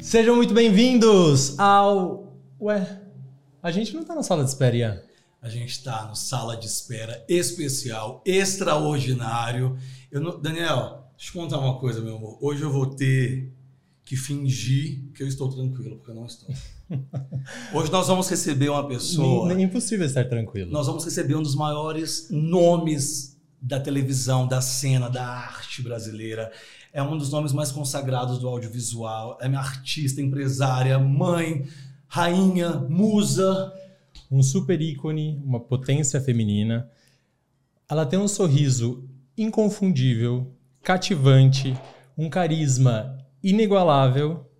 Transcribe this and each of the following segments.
Sejam muito bem-vindos ao. Ué, a gente não tá na sala de espera, Ian. A gente está no sala de espera especial, extraordinário. Eu não- Daniel, deixa eu contar uma coisa, meu amor. Hoje eu vou ter que fingir que eu estou tranquilo, porque eu não estou. Hoje nós vamos receber uma pessoa. É impossível estar tranquilo. Nós vamos receber um dos maiores nomes da televisão, da cena, da arte brasileira. É um dos nomes mais consagrados do audiovisual. É minha artista, empresária, mãe, rainha, musa. Um super ícone, uma potência feminina. Ela tem um sorriso inconfundível, cativante, um carisma inigualável.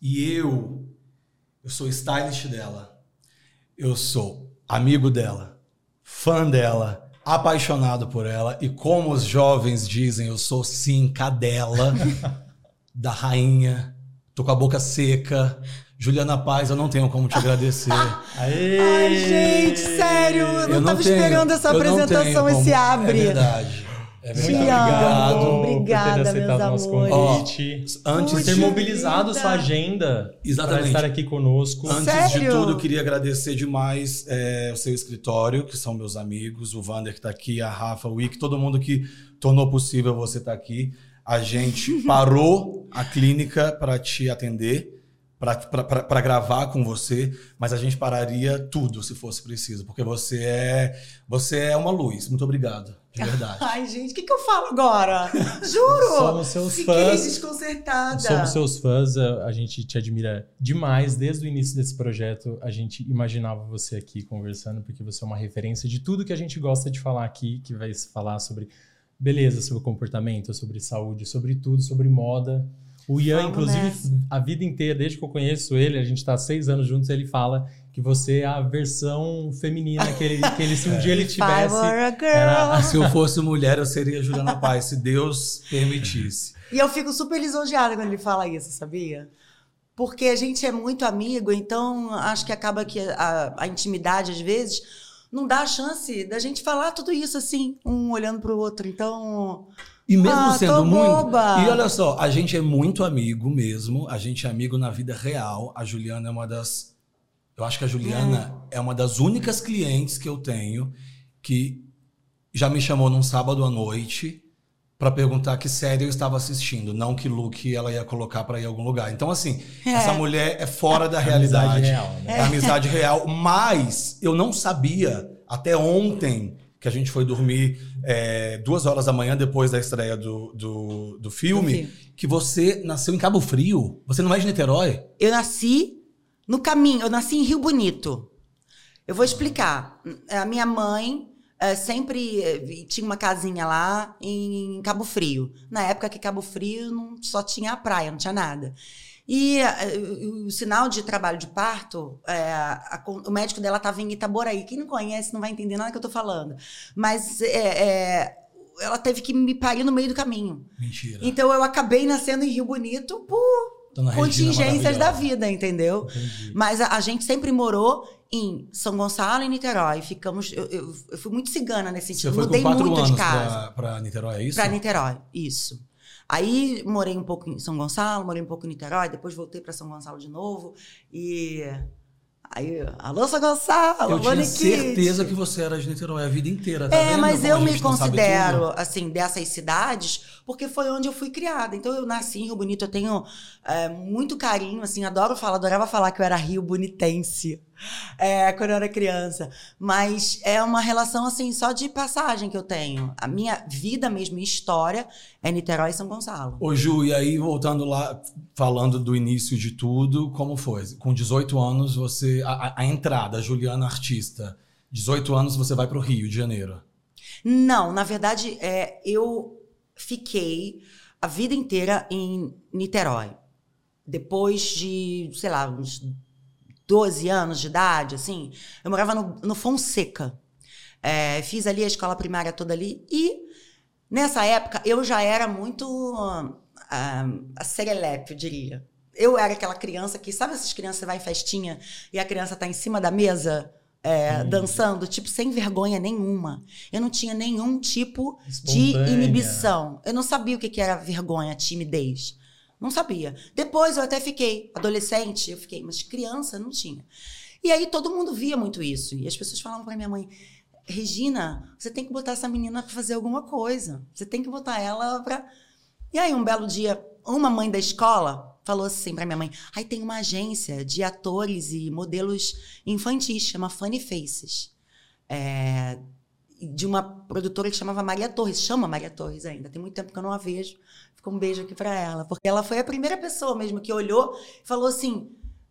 E eu, eu sou stylist dela. Eu sou amigo dela, fã dela, apaixonado por ela. E como os jovens dizem, eu sou sim cadela da rainha. Tô com a boca seca. Juliana Paz, eu não tenho como te agradecer. Aê! Ai, gente, sério, eu não tava tenho- esperando essa apresentação, esse como- abre. É verdade. É Muito Te verdade. amo. Obrigado. Obrigada, por ter aceitado meus nosso amores. convite. Antes por ter mobilizado vida. sua agenda Exatamente. para estar aqui conosco. Antes Sério? de tudo, eu queria agradecer demais é, o seu escritório, que são meus amigos, o Vander que está aqui, a Rafa, o Wick, todo mundo que tornou possível você estar aqui. A gente parou a clínica para te atender, para gravar com você, mas a gente pararia tudo se fosse preciso, porque você é, você é uma luz. Muito obrigado, de verdade. Ai, gente, o que, que eu falo agora? Juro! Somos seus Fiquei fãs. desconcertada. Somos seus fãs, a a gente te admira demais. Desde o início desse projeto, a gente imaginava você aqui conversando, porque você é uma referência de tudo que a gente gosta de falar aqui, que vai se falar sobre beleza, sobre comportamento, sobre saúde, sobre tudo, sobre moda. O Ian, Vamos inclusive, nessa. a vida inteira, desde que eu conheço ele, a gente está há seis anos juntos, ele fala que você é a versão feminina que ele, que ele se um dia ele tivesse. era- Se eu fosse mulher, eu seria Juliana Paz, se Deus permitisse. E eu fico super lisonjeada quando ele fala isso, sabia? Porque a gente é muito amigo, então acho que acaba que a, a intimidade, às vezes, não dá a chance da gente falar tudo isso assim, um olhando pro outro. Então. E mesmo Ah, sendo tô muito. boba. E olha só, a gente é muito amigo mesmo. A gente é amigo na vida real. A Juliana é uma das. Eu acho que a Juliana é, uma das únicas clientes que eu tenho que já me chamou num sábado à noite pra perguntar que série eu estava assistindo, não que look ela ia colocar pra ir a algum lugar. Então, assim, É. essa mulher é fora da Amizade realidade. real, né? É amizade real. Mas eu não sabia até ontem que a gente foi dormir é, duas horas da manhã depois da estreia do, do, do filme, Do que você nasceu em Cabo Frio. Você não é de Niterói? Eu nasci no caminho, eu nasci em Rio Bonito. Eu vou explicar. A minha mãe eh, sempre eh, tinha uma casinha lá em Cabo Frio. Na época que Cabo Frio não, só tinha a praia, não tinha nada. E eh, o, o sinal de trabalho de parto, eh, a o médico dela estava em Itaboraí. Quem não conhece não vai entender nada que eu tô falando. Mas eh, eh, ela teve que me parir no meio do caminho. Mentira. Então eu acabei nascendo em Rio Bonito por contingências da vida, entendeu? Entendi. Mas a, a gente sempre morou em São Gonçalo e Niterói. Ficamos. Eu, eu- eu fui muito cigana nesse Você sentido. foi com Mudei quatro muito anos de casa. pra, pra Niterói, é isso? Pra Niterói, isso. Aí morei um pouco em São Gonçalo, morei um pouco em Niterói, depois voltei pra São Gonçalo de novo. E. Aí, alô, São Gonçalo, Eu tinha certeza que você era de Niterói a vida inteira, tá É, vendo mas como eu me considero, assim, dessas cidades, porque foi onde eu fui criada. Então, eu nasci em Rio Bonito, eu tenho é, muito carinho, assim, adoro falar, adorava falar que eu era rio bonitense é, quando eu era criança. Mas é uma relação, assim, só de passagem que eu tenho. A minha vida mesmo, minha história, é Niterói e São Gonçalo. Ô Ju, e aí voltando lá, falando do início de tudo, como foi? Com 18 anos, você. A, a- entrada, a Juliana artista. 18 anos você vai pro Rio de Janeiro. Não, na verdade, é, eu fiquei a vida inteira em Niterói. Depois de, sei lá, uns 12 anos de idade, assim, eu morava no, no Fonseca. É, fiz ali a escola primária toda ali. E nessa época eu já era muito ah, a serelepe, eu diria. Eu era aquela criança que, sabe essas crianças que vai em festinha e a criança tá em cima da mesa? é, dançando, tipo, sem vergonha nenhuma. Eu não tinha nenhum tipo de inibição. Eu não sabia o que que era vergonha, timidez. Não sabia. Depois eu até fiquei adolescente, eu fiquei, mas criança não tinha. E aí todo mundo via muito isso. E as pessoas falavam pra minha mãe: Regina, você tem que botar essa menina pra fazer alguma coisa. Você tem que botar ela pra. E aí, um belo dia, uma mãe da escola falou assim pra minha mãe: Aí tem uma agência de atores e modelos infantis, chama Funny Faces. É, de uma produtora que chamava Maria Torres, chama Maria Torres ainda, tem muito tempo que eu não a vejo. Um beijo aqui pra ela, porque ela foi a primeira pessoa mesmo que olhou e falou assim: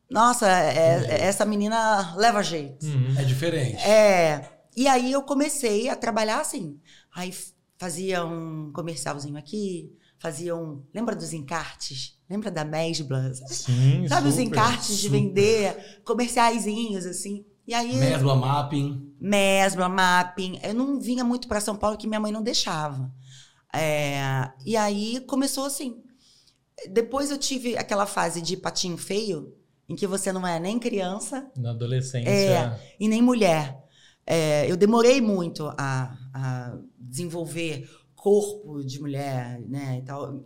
Nossa, é- é- essa menina leva jeito. Uhum. É diferente. É. E aí eu comecei a trabalhar assim. Aí fazia um comercialzinho aqui, fazia um. Lembra dos encartes? Lembra da Mesbla? Sim, Sabe os super, encartes de super. vender comerciaizinhos, assim? E aí. Mesbla Mapping. Mesbla, mapping. Eu não vinha muito para São Paulo que minha mãe não deixava. É, e aí começou assim. Depois eu tive aquela fase de patinho feio, em que você não é nem criança Na adolescência. É. e nem mulher. É, eu demorei muito a, a desenvolver corpo de mulher, né? E tal.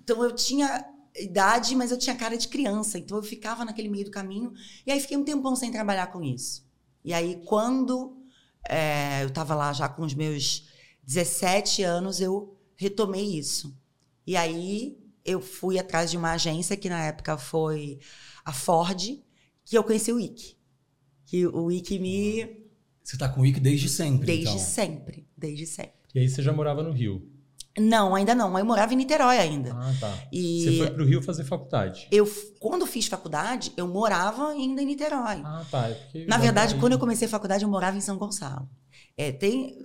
Então eu tinha idade, mas eu tinha cara de criança. Então eu ficava naquele meio do caminho. E aí fiquei um tempão sem trabalhar com isso. E aí quando é, eu estava lá já com os meus 17 anos, eu retomei isso. E aí eu fui atrás de uma agência que na época foi a Ford, que eu conheci o Ike. Que o Ike me. Você tá com o Wiki desde sempre, Desde então. sempre. Desde sempre. E aí você já morava no Rio. Não, ainda não. Eu morava em Niterói ainda. Ah, tá. E Você foi pro Rio fazer faculdade. eu, quando fiz faculdade, eu morava ainda em Niterói. Ah, tá. É Na verdade, aí. quando eu comecei a faculdade, eu morava em São Gonçalo. É, tem,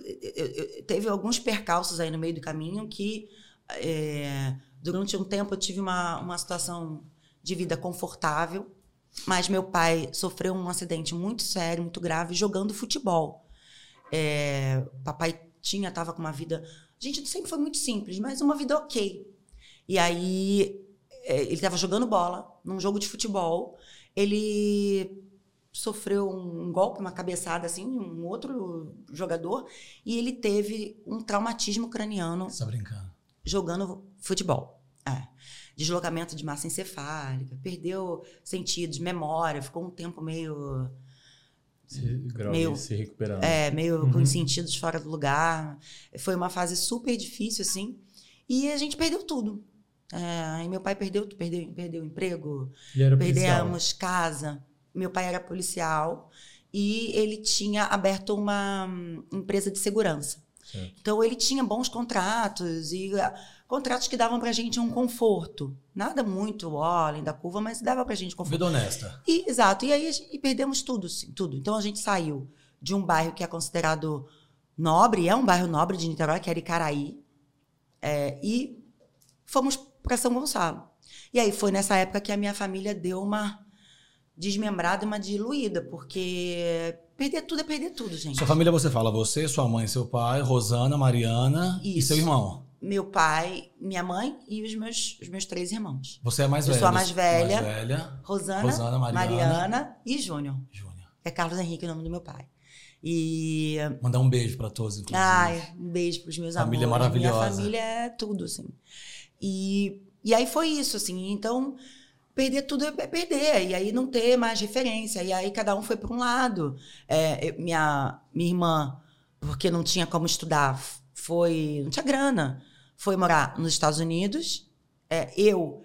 teve alguns percalços aí no meio do caminho que, é, durante um tempo, eu tive uma, uma situação de vida confortável, mas meu pai sofreu um acidente muito sério, muito grave, jogando futebol. É, papai tinha, estava com uma vida. Gente, sempre foi muito simples, mas uma vida ok. E aí, é, ele estava jogando bola num jogo de futebol. Ele sofreu um golpe, uma cabeçada assim, um outro jogador, e ele teve um traumatismo craniano Você tá brincando. jogando futebol. É. Deslocamento de massa encefálica, perdeu sentidos, memória, ficou um tempo meio, Se, Meio- se recuperando. é, meio com Uhum. os sentidos fora do lugar. Foi uma fase super difícil, assim. E a gente perdeu tudo. É, aí meu pai perdeu, perdeu, perdeu o emprego. Perdemos casa. Meu pai era policial e ele tinha aberto uma empresa de segurança. Certo. Então ele tinha bons contratos e ah, contratos que davam pra gente um conforto. Nada muito ó, além da curva, mas dava pra gente conforto. Vida honesta. E, exato. E aí a e perdemos tudo, sim, tudo. Então a gente saiu de um bairro que é considerado nobre, é um bairro nobre de Niterói, que era Icaraí, é, e fomos para São Gonçalo. E aí foi nessa época que a minha família deu uma desmembrada, uma diluída, porque perder tudo é perder tudo, gente. Sua família, você fala você, sua mãe, seu pai, Rosana, Mariana e Isso. seu irmão. Meu pai, minha mãe e os meus, os meus três irmãos. Você é a mais Eu velha. sou a mais velha. Mais velha. Rosana, Rosana, Mariana. Mariana e Júnior. Júnior. É Carlos Henrique o nome do meu pai. E Mandar um beijo pra todos, inclusive. Ai, um beijo pros meus Família amores. maravilhosa. Minha família é tudo, assim. E, e aí foi isso, assim. Então, perder tudo é perder. E aí não ter mais referência. E aí cada um foi para um lado. É, minha, minha irmã, porque não tinha como estudar, foi. Não tinha grana. Foi morar nos Estados Unidos. É, eu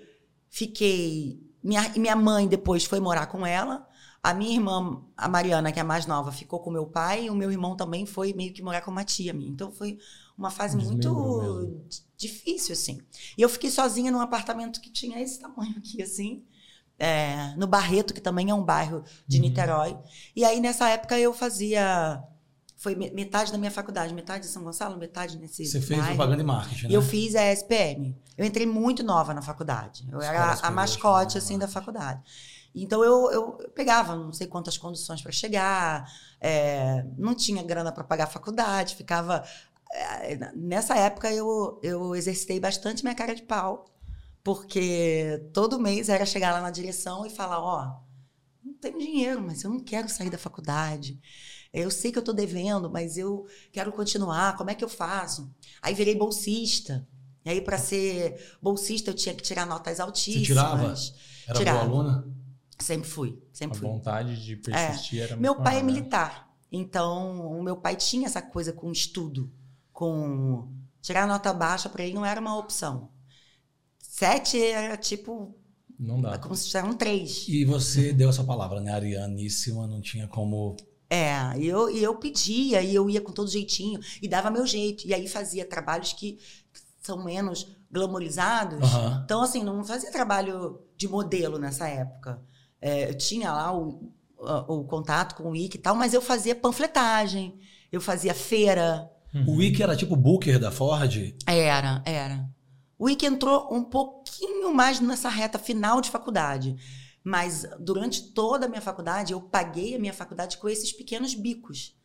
fiquei. Minha, minha mãe depois foi morar com ela. A minha irmã, a Mariana, que é a mais nova, ficou com meu pai. E o meu irmão também foi meio que morar com uma tia minha. Então foi uma fase muito difícil, assim. E eu fiquei sozinha num apartamento que tinha esse tamanho aqui, assim. é, no Barreto, que também é um bairro de Uhum. Niterói. E aí, nessa época, eu fazia. Foi me- metade da minha faculdade, metade em São Gonçalo, metade nesse. Você fez bairro. propaganda e marketing, né? Eu fiz a SPM. Eu entrei muito nova na faculdade. Eu era a mascote, de assim, da faculdade. Então, eu, eu pegava não sei quantas condições para chegar, é, não tinha grana para pagar a faculdade, ficava... é, Nessa época, eu, eu exercitei bastante minha cara de pau, porque todo mês era chegar lá na direção e falar, ó, tenho dinheiro, mas eu não quero sair da faculdade. Eu sei que eu estou devendo, mas eu quero continuar. Como é que eu faço? Aí virei bolsista. E aí, para ser bolsista, eu tinha que tirar notas altíssimas. Você tirava? Era Tirava. boa aluna? Sempre fui, sempre A fui. vontade de persistir era Meu muito pai é né? militar. Então, o meu pai tinha essa coisa com estudo, com tirar nota baixa para ele não era uma opção. Sete era tipo Não dá. como se fosse um três. E você deu essa palavra, né? Arianíssima, não tinha como. É, e eu, e eu pedia, e eu ia com todo jeitinho, e dava meu jeito. E aí fazia trabalhos que são menos glamorizados. Aham. Então, assim, não fazia trabalho de modelo nessa época. É, eu tinha lá o, o, o contato com o Wiki e tal, mas eu fazia panfletagem, eu fazia feira. O Wiki era tipo Booker da Ford. Era, era. O Wiki entrou um pouquinho mais nessa reta final de faculdade. Mas durante toda a minha faculdade, eu paguei a minha faculdade com esses pequenos bicos.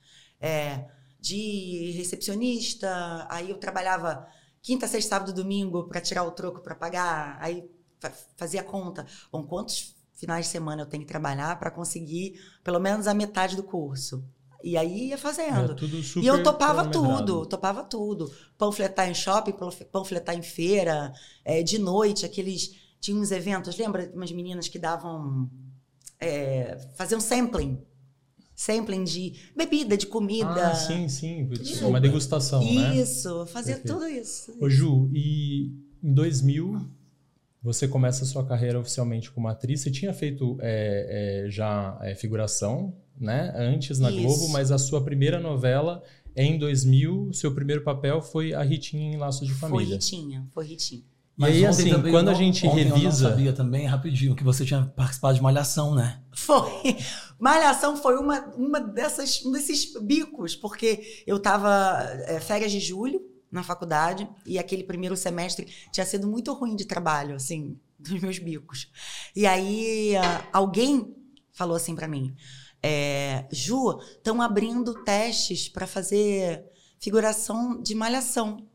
É, de recepcionista, aí eu trabalhava quinta, sexta, sábado, domingo para tirar o troco para pagar, aí fa- fazia conta. Bom, quantos finais de semana eu tenho que trabalhar para conseguir pelo menos a metade do curso? E aí ia fazendo. E eu topava tudo, topava tudo. Panfletar em shopping, panf- panfletar em feira, é, de noite, aqueles. Tinha uns eventos, lembra? Umas meninas que davam. É, faziam sampling. Sampling de bebida, de comida. Ah, sim, sim. Isso. Uma degustação, né? Isso, fazia Perfeito. tudo isso. Ô Ju, e em 2000 você começa a sua carreira oficialmente como atriz. Você tinha feito é, é, já é, figuração, né? Antes na Isso. Globo, mas a sua primeira novela é em 2000. Seu primeiro papel foi a Ritinha em Laços de Foi Família. Ritinha, foi Ritinha. E aí, assim, também quando a gente ontem Eu revisa. não sabia também, rapidinho, que você tinha participado de Malhação, né? Foi. Malhação foi uma, uma dessas, um desses bicos, porque eu estava férias de julho na faculdade e aquele primeiro semestre tinha sido muito ruim de trabalho, assim, dos meus bicos. E aí ah, alguém falou assim para mim, é, Ju, estão abrindo testes para fazer figuração de Malhação.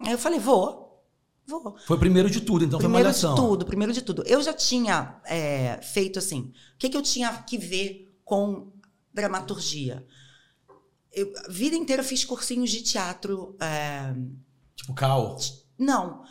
Aí eu falei, vou, vou. Foi primeiro de tudo, então Primeiro foi Malhação. de tudo, primeiro de tudo. Eu já tinha é, feito assim. O que, que eu tinha que ver com dramaturgia? Eu, a vida inteira eu fiz cursinhos de teatro. é, Tipo Cal. não.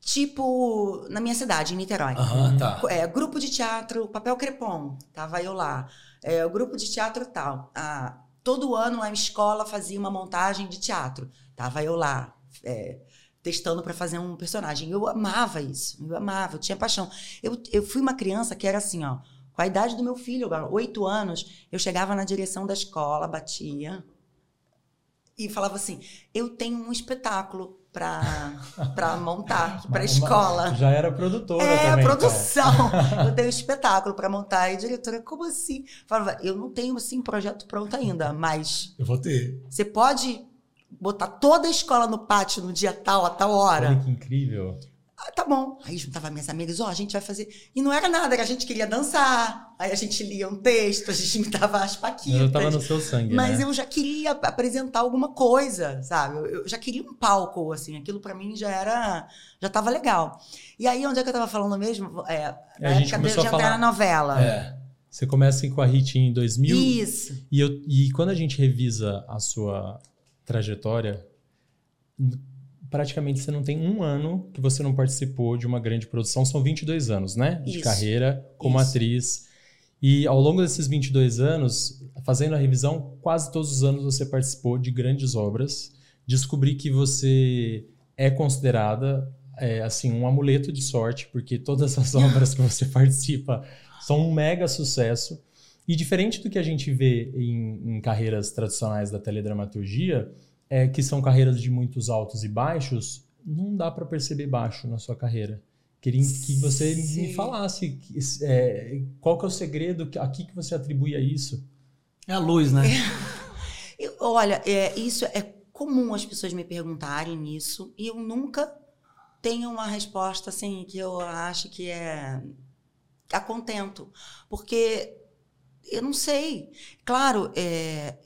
Tipo, na minha cidade, em Niterói. Aham, tá. É, grupo de teatro, papel crepom, tava eu lá. É, o grupo de teatro tal. Ah, todo ano a escola fazia uma montagem de teatro, tava eu lá, é, testando para fazer um personagem. Eu amava isso, eu amava, eu tinha paixão. Eu, eu fui uma criança que era assim, ó, com a idade do meu filho, oito anos, eu chegava na direção da escola, batia e falava assim: eu tenho um espetáculo para montar para Uma- escola. Já era produtora É, também. então. produção. eu tenho um espetáculo para montar. E a diretora, como assim? Falava, eu não tenho, assim, projeto pronto ainda, mas Eu vou ter. você pode botar toda a escola no pátio no dia tal, a tal Olha hora. que incrível. Ah, tá bom. Aí juntava minhas amigas, ó, a gente vai fazer. E não era nada, era a gente queria dançar. Aí a gente lia um texto, a gente imitava as paquitas. Eu tava no seu sangue, Mas né? eu já queria ap- apresentar alguma coisa, sabe? Eu, já queria um palco, assim. Aquilo pra mim já era... Já tava legal. E aí, onde é que eu tava falando mesmo? É, É, a gente época de começou a entrar falar- na novela. É. Você começa com a Ritinha em 2000. Isso. E, eu, e quando a gente revisa a sua trajetória, praticamente você não tem um ano que você não participou de uma grande produção. São 22 anos, né? De Isso. carreira como Isso. atriz. E ao longo desses 22 anos, fazendo a revisão, quase todos os anos você participou de grandes obras. Descobri que você é considerada é, assim um amuleto de sorte, porque todas as obras que você participa são um mega sucesso. E diferente do que a gente vê em, em carreiras tradicionais da teledramaturgia, é, que são carreiras de muitos altos e baixos, não dá para perceber baixo na sua carreira. Queria que você me Sim. falasse que, é, qual que é o segredo, a que, que você atribui a isso. É a luz, né? Eu- olha, é, isso é comum as pessoas me perguntarem isso. E eu nunca tenho uma resposta, assim, que eu acho que é... A contento. Porque eu não sei. Claro, é,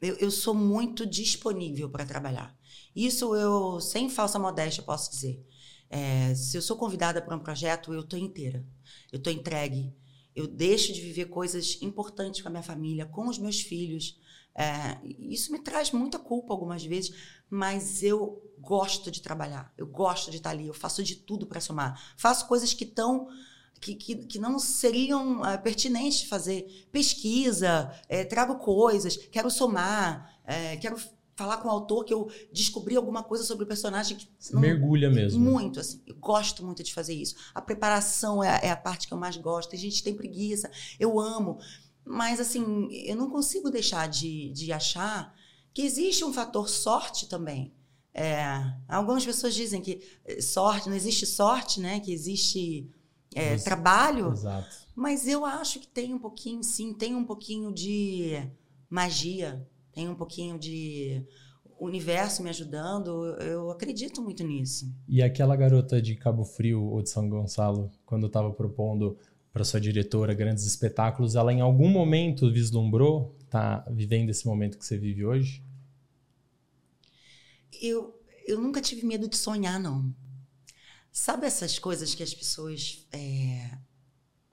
eu, eu sou muito disponível para trabalhar. Isso eu, sem falsa modéstia, posso dizer. É, se eu sou convidada para um projeto, eu estou inteira. Eu estou entregue. eu deixo de viver coisas importantes com a minha família, com os meus filhos. É, isso me traz muita culpa algumas vezes, mas eu gosto de trabalhar, eu gosto de estar ali, eu faço de tudo para somar. Faço coisas que estão. Que, que, que, não seriam uh, pertinentes de fazer. Pesquisa, é, trago coisas, quero somar, é, quero falar com o autor que eu descobri alguma coisa sobre o personagem que não, mergulha mesmo. Muito, assim. Eu gosto muito de fazer isso. A preparação é, é, a parte que eu mais gosto. A gente tem preguiça. Eu amo. Mas, assim, eu não consigo deixar de, de achar que existe um fator sorte também. É, algumas pessoas dizem que eh, sorte, não existe sorte, né? Que existe é, trabalho. Exato. Mas eu acho que tem um pouquinho, sim, tem um pouquinho de magia tem um pouquinho de universo me ajudando, eu acredito muito nisso. E aquela garota de Cabo Frio ou de São Gonçalo, quando estava propondo para sua diretora grandes espetáculos, ela em algum momento vislumbrou tá vivendo esse momento que você vive hoje? Eu, eu nunca tive medo de sonhar, não. Sabe essas coisas que as pessoas. É,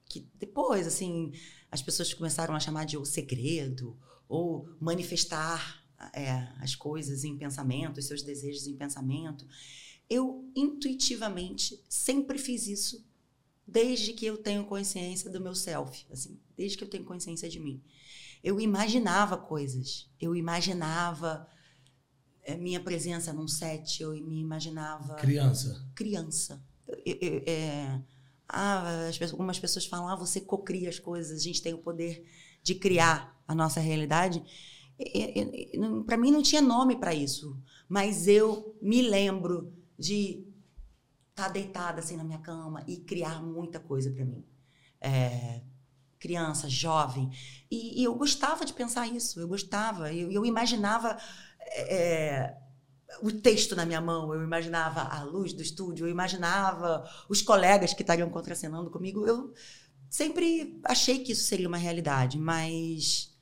que depois, assim, as pessoas começaram a chamar de o segredo, ou manifestar é, as coisas em pensamento, os seus desejos em pensamento. Eu intuitivamente sempre fiz isso desde que eu tenho consciência do meu self, assim, desde que eu tenho consciência de mim. Eu imaginava coisas, eu imaginava minha presença num set, eu me imaginava criança. Criança. Eu, eu, é, ah, as, algumas pessoas falam, ah, você cocria as coisas, a gente tem o poder de criar a nossa realidade, para mim não tinha nome para isso, mas eu me lembro de estar tá deitada assim na minha cama e criar muita coisa para mim. É, criança, jovem. E, e, eu gostava de pensar isso, eu gostava. Eu, eu imaginava é, o texto na minha mão, eu imaginava a luz do estúdio, eu imaginava os colegas que estariam contracenando comigo. Eu sempre achei que isso seria uma realidade, mas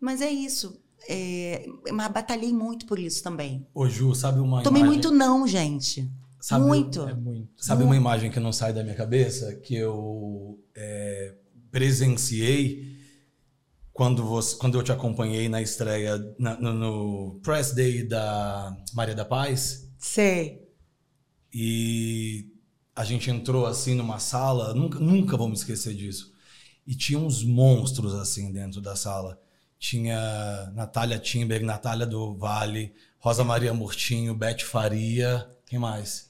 mas é isso. É, mas batalhei muito por isso também. Ô, Ju, sabe uma Tomei imagem... muito não, gente. Sabe, muito. É muito. Sabe muito. uma imagem que não sai da minha cabeça? Que eu é, presenciei quando, você, quando eu te acompanhei na estreia na, no, no Press Day da Maria da Paz. Sei. E a gente entrou assim numa sala, nunca, nunca vou me esquecer disso. E tinha uns monstros assim dentro da sala tinha Natália Timber, Natália do Vale, Rosa Maria Murtinho, Beth Faria, quem mais?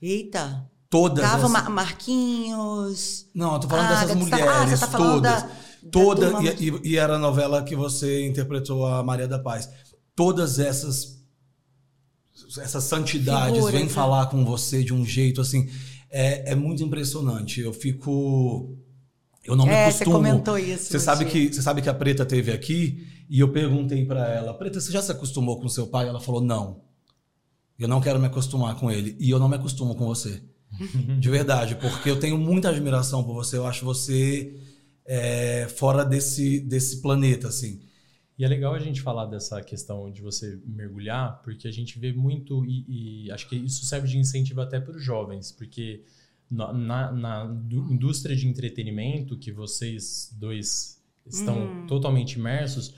Eita! Todas Tava essas... Marquinhos. Não, eu tô falando ah, dessas mulheres, tá, ah, todas. Da, todas, da e, e, era a novela que você interpretou a Maria da Paz. Todas essas essas santidades Figuras, vêm né? falar com você de um jeito assim, é, é muito impressionante. Eu fico eu não é, me costumo. Você comentou isso. Você sabe que você sabe que a Preta teve aqui e eu perguntei para ela, Preta, você já se acostumou com seu pai? Ela falou não. Eu não quero me acostumar com ele e eu não me acostumo com você. De verdade, porque eu tenho muita admiração por você. Eu acho você é, fora desse desse planeta, assim. E é legal a gente falar dessa questão de você mergulhar, porque a gente vê muito e, e acho que isso serve de incentivo até para os jovens, porque na, na, indústria de entretenimento que vocês dois estão uhum. totalmente imersos,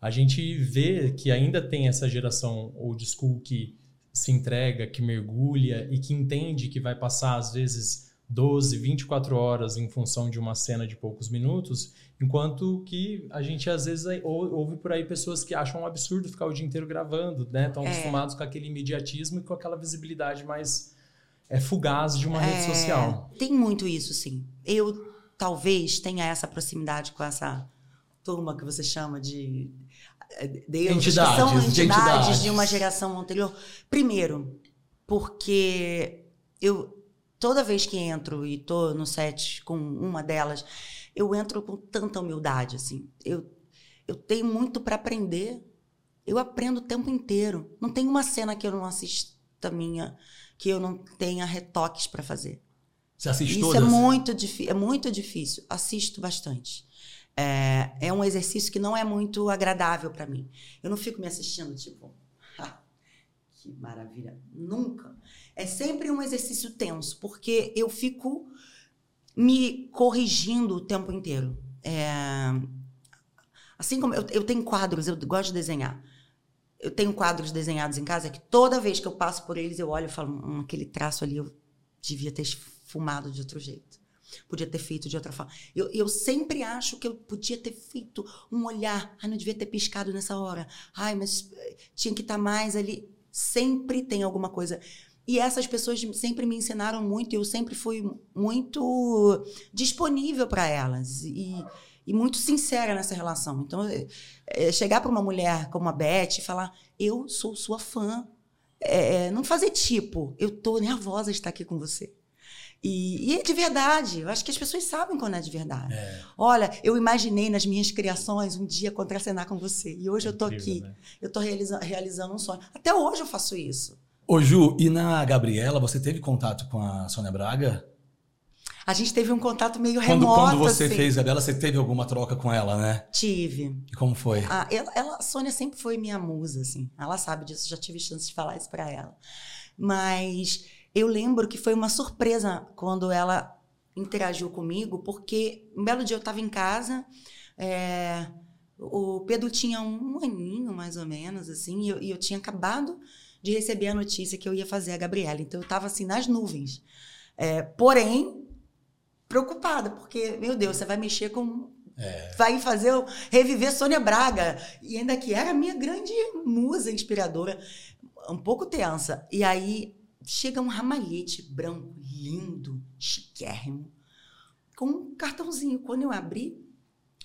a gente vê que ainda tem essa geração old school que se entrega, que mergulha e que entende que vai passar às vezes 12, 24 horas em função de uma cena de poucos minutos, enquanto que a gente às vezes ouve por aí pessoas que acham um absurdo ficar o dia inteiro gravando, né? Estão é. acostumados com aquele imediatismo e com aquela visibilidade mais é fugaz de uma é, rede social. Tem muito isso, sim. Eu talvez tenha essa proximidade com essa turma que você chama de Deus, entidades, que são entidades, entidades de uma geração anterior. Primeiro, porque eu toda vez que entro e tô no set com uma delas, eu entro com tanta humildade assim. Eu eu tenho muito para aprender. Eu aprendo o tempo inteiro. Não tem uma cena que eu não assista minha que eu não tenha retoques para fazer. Você assiste Isso todas? é muito, é muito difícil. Assisto bastante. É, é um exercício que não é muito agradável para mim. Eu não fico me assistindo, tipo, ah, que maravilha. Nunca. É sempre um exercício tenso, porque eu fico me corrigindo o tempo inteiro. É, assim como eu, eu tenho quadros, eu gosto de desenhar. Eu tenho quadros desenhados em casa que toda vez que eu passo por eles eu olho e falo, hum, aquele traço ali eu devia ter fumado de outro jeito. Podia ter feito de outra forma. Eu, eu sempre acho que eu podia ter feito um olhar. Ai, não devia ter piscado nessa hora. Ai, mas eh, tinha que estar tá mais ali. Sempre tem alguma coisa. E essas pessoas sempre me ensinaram muito, eu sempre fui muito disponível para elas e, e, muito sincera nessa relação. Então, é, chegar para uma mulher como a Beth e falar: Eu sou sua fã. É, não fazer tipo, eu tô nervosa de estar aqui com você. E, e, é de verdade. Eu acho que as pessoas sabem quando é de verdade. É. Olha, eu imaginei nas minhas criações um dia contracenar com você. E hoje é eu tô aqui. Né? Eu tô realiza realizando um sonho. Até hoje eu faço isso. Ô, Ju, e na Gabriela, você teve contato com a Sônia Braga? A gente teve um contato meio quando, remoto. Quando você assim. fez Gabriela, você teve alguma troca com ela, né? Tive. E como foi? Ah, ela, ela, a Sônia sempre foi minha musa, assim. Ela sabe disso, já tive chance de falar isso para ela. Mas eu lembro que foi uma surpresa quando ela interagiu comigo, porque um belo dia eu estava em casa, é, o Pedro tinha um aninho, mais ou menos, assim, e eu, e eu tinha acabado de receber a notícia que eu ia fazer a Gabriela. Então eu estava assim nas nuvens. É, porém, preocupada, porque, meu Deus, você vai mexer com. É. Vai fazer eu reviver Sônia Braga. E ainda que era a minha grande musa inspiradora, um pouco tensa. E aí chega um ramalhete branco, lindo, chiquérrimo, com um cartãozinho. Quando eu abri,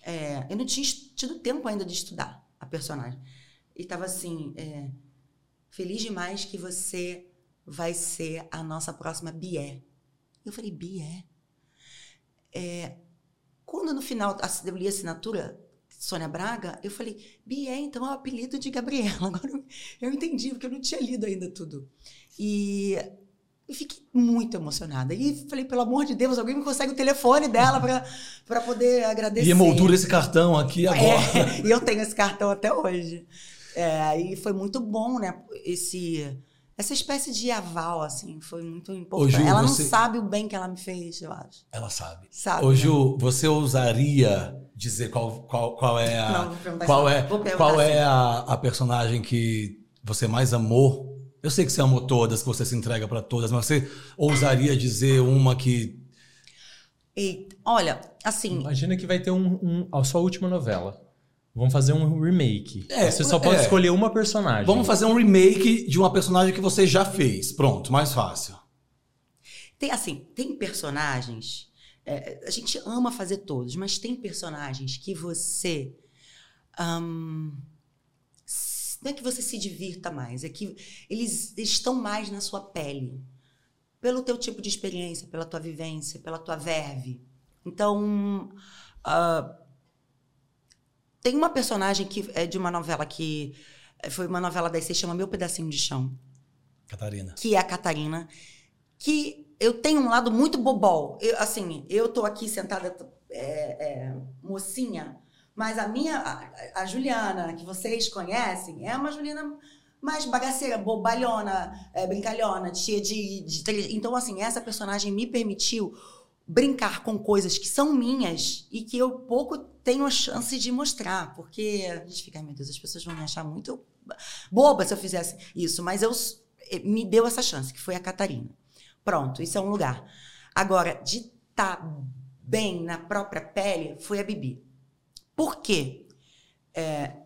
é, eu não tinha tido tempo ainda de estudar a personagem. E estava assim: é, Feliz demais que você vai ser a nossa próxima Bié. Eu falei, Bié? É, quando no final eu li a assinatura Sônia Braga, eu falei, Bié, então é o apelido de Gabriela. Agora eu, eu entendi, porque eu não tinha lido ainda tudo. E fiquei muito emocionada. E falei, pelo amor de Deus, alguém me consegue o telefone dela para poder agradecer. E moldura esse cartão aqui agora. É, e eu tenho esse cartão até hoje. É, e foi muito bom, né? Esse, essa espécie de aval, assim, foi muito importante. Ô, Ju, ela não sabe o bem que ela me fez, eu acho. Ela sabe. Sabe. Ô, né? Ju, você ousaria dizer qual, qual, qual é a. Não, qual é, qual é assim. a, a personagem que você mais amou? Eu sei que você amou todas, que você se entrega para todas, mas você ousaria dizer uma que. E, olha, assim. Imagina que vai ter um, um, a sua última novela. Vamos fazer um remake. É, você só pode é. escolher uma personagem. Vamos fazer um remake de uma personagem que você já fez. Pronto, mais fácil. Tem assim, tem personagens. É, a gente ama fazer todos, mas tem personagens que você. Um, não é que você se divirta mais, é que eles estão mais na sua pele. Pelo teu tipo de experiência, pela tua vivência, pela tua verve. Então. Uh, tem uma personagem que é de uma novela que eh, foi uma novela da IC, chama Meu Pedacinho de Chão. Catarina. Que é a Catarina. Que eu tenho um lado muito bobol. Eu, assim, eu tô aqui sentada, é, é, mocinha, mas a minha, a, a, Juliana, que vocês conhecem, é uma Juliana mais bagaceira, bobalhona, é, brincalhona, cheia de, de. Então, assim, essa personagem me permitiu brincar com coisas que são minhas e que eu pouco tenho a chance de mostrar, porque a gente fica, meu Deus, as pessoas vão me achar muito boba se eu fizesse isso, mas eu eh, me deu essa chance, que foi a Catarina. Pronto, isso é um lugar. Agora, de estar tá bem na própria pele, foi a Bibi. Por quê? É,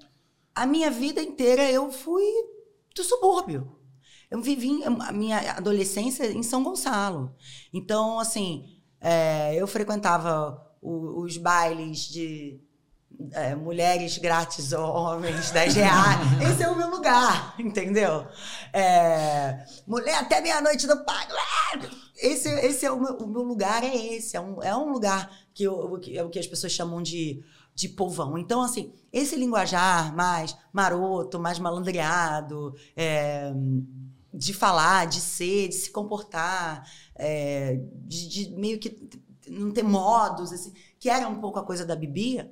a minha vida inteira eu fui do subúrbio. Eu vivi a minha adolescência em São Gonçalo. Então, assim, é, eu frequentava o, os bailes de é, mulheres grátis ou homens 10 reais. Esse é o meu lugar, entendeu? É, mulher até meia-noite do pai. Esse, esse é o meu, o meu lugar, é esse. É um, é um lugar que, eu, que é o que as pessoas chamam de, de povão. Então, assim, esse linguajar mais maroto, mais malandreado, é, de falar, de ser, de se comportar, é, de, de, meio que não ter modos, assim, que era um pouco a coisa da Bibi,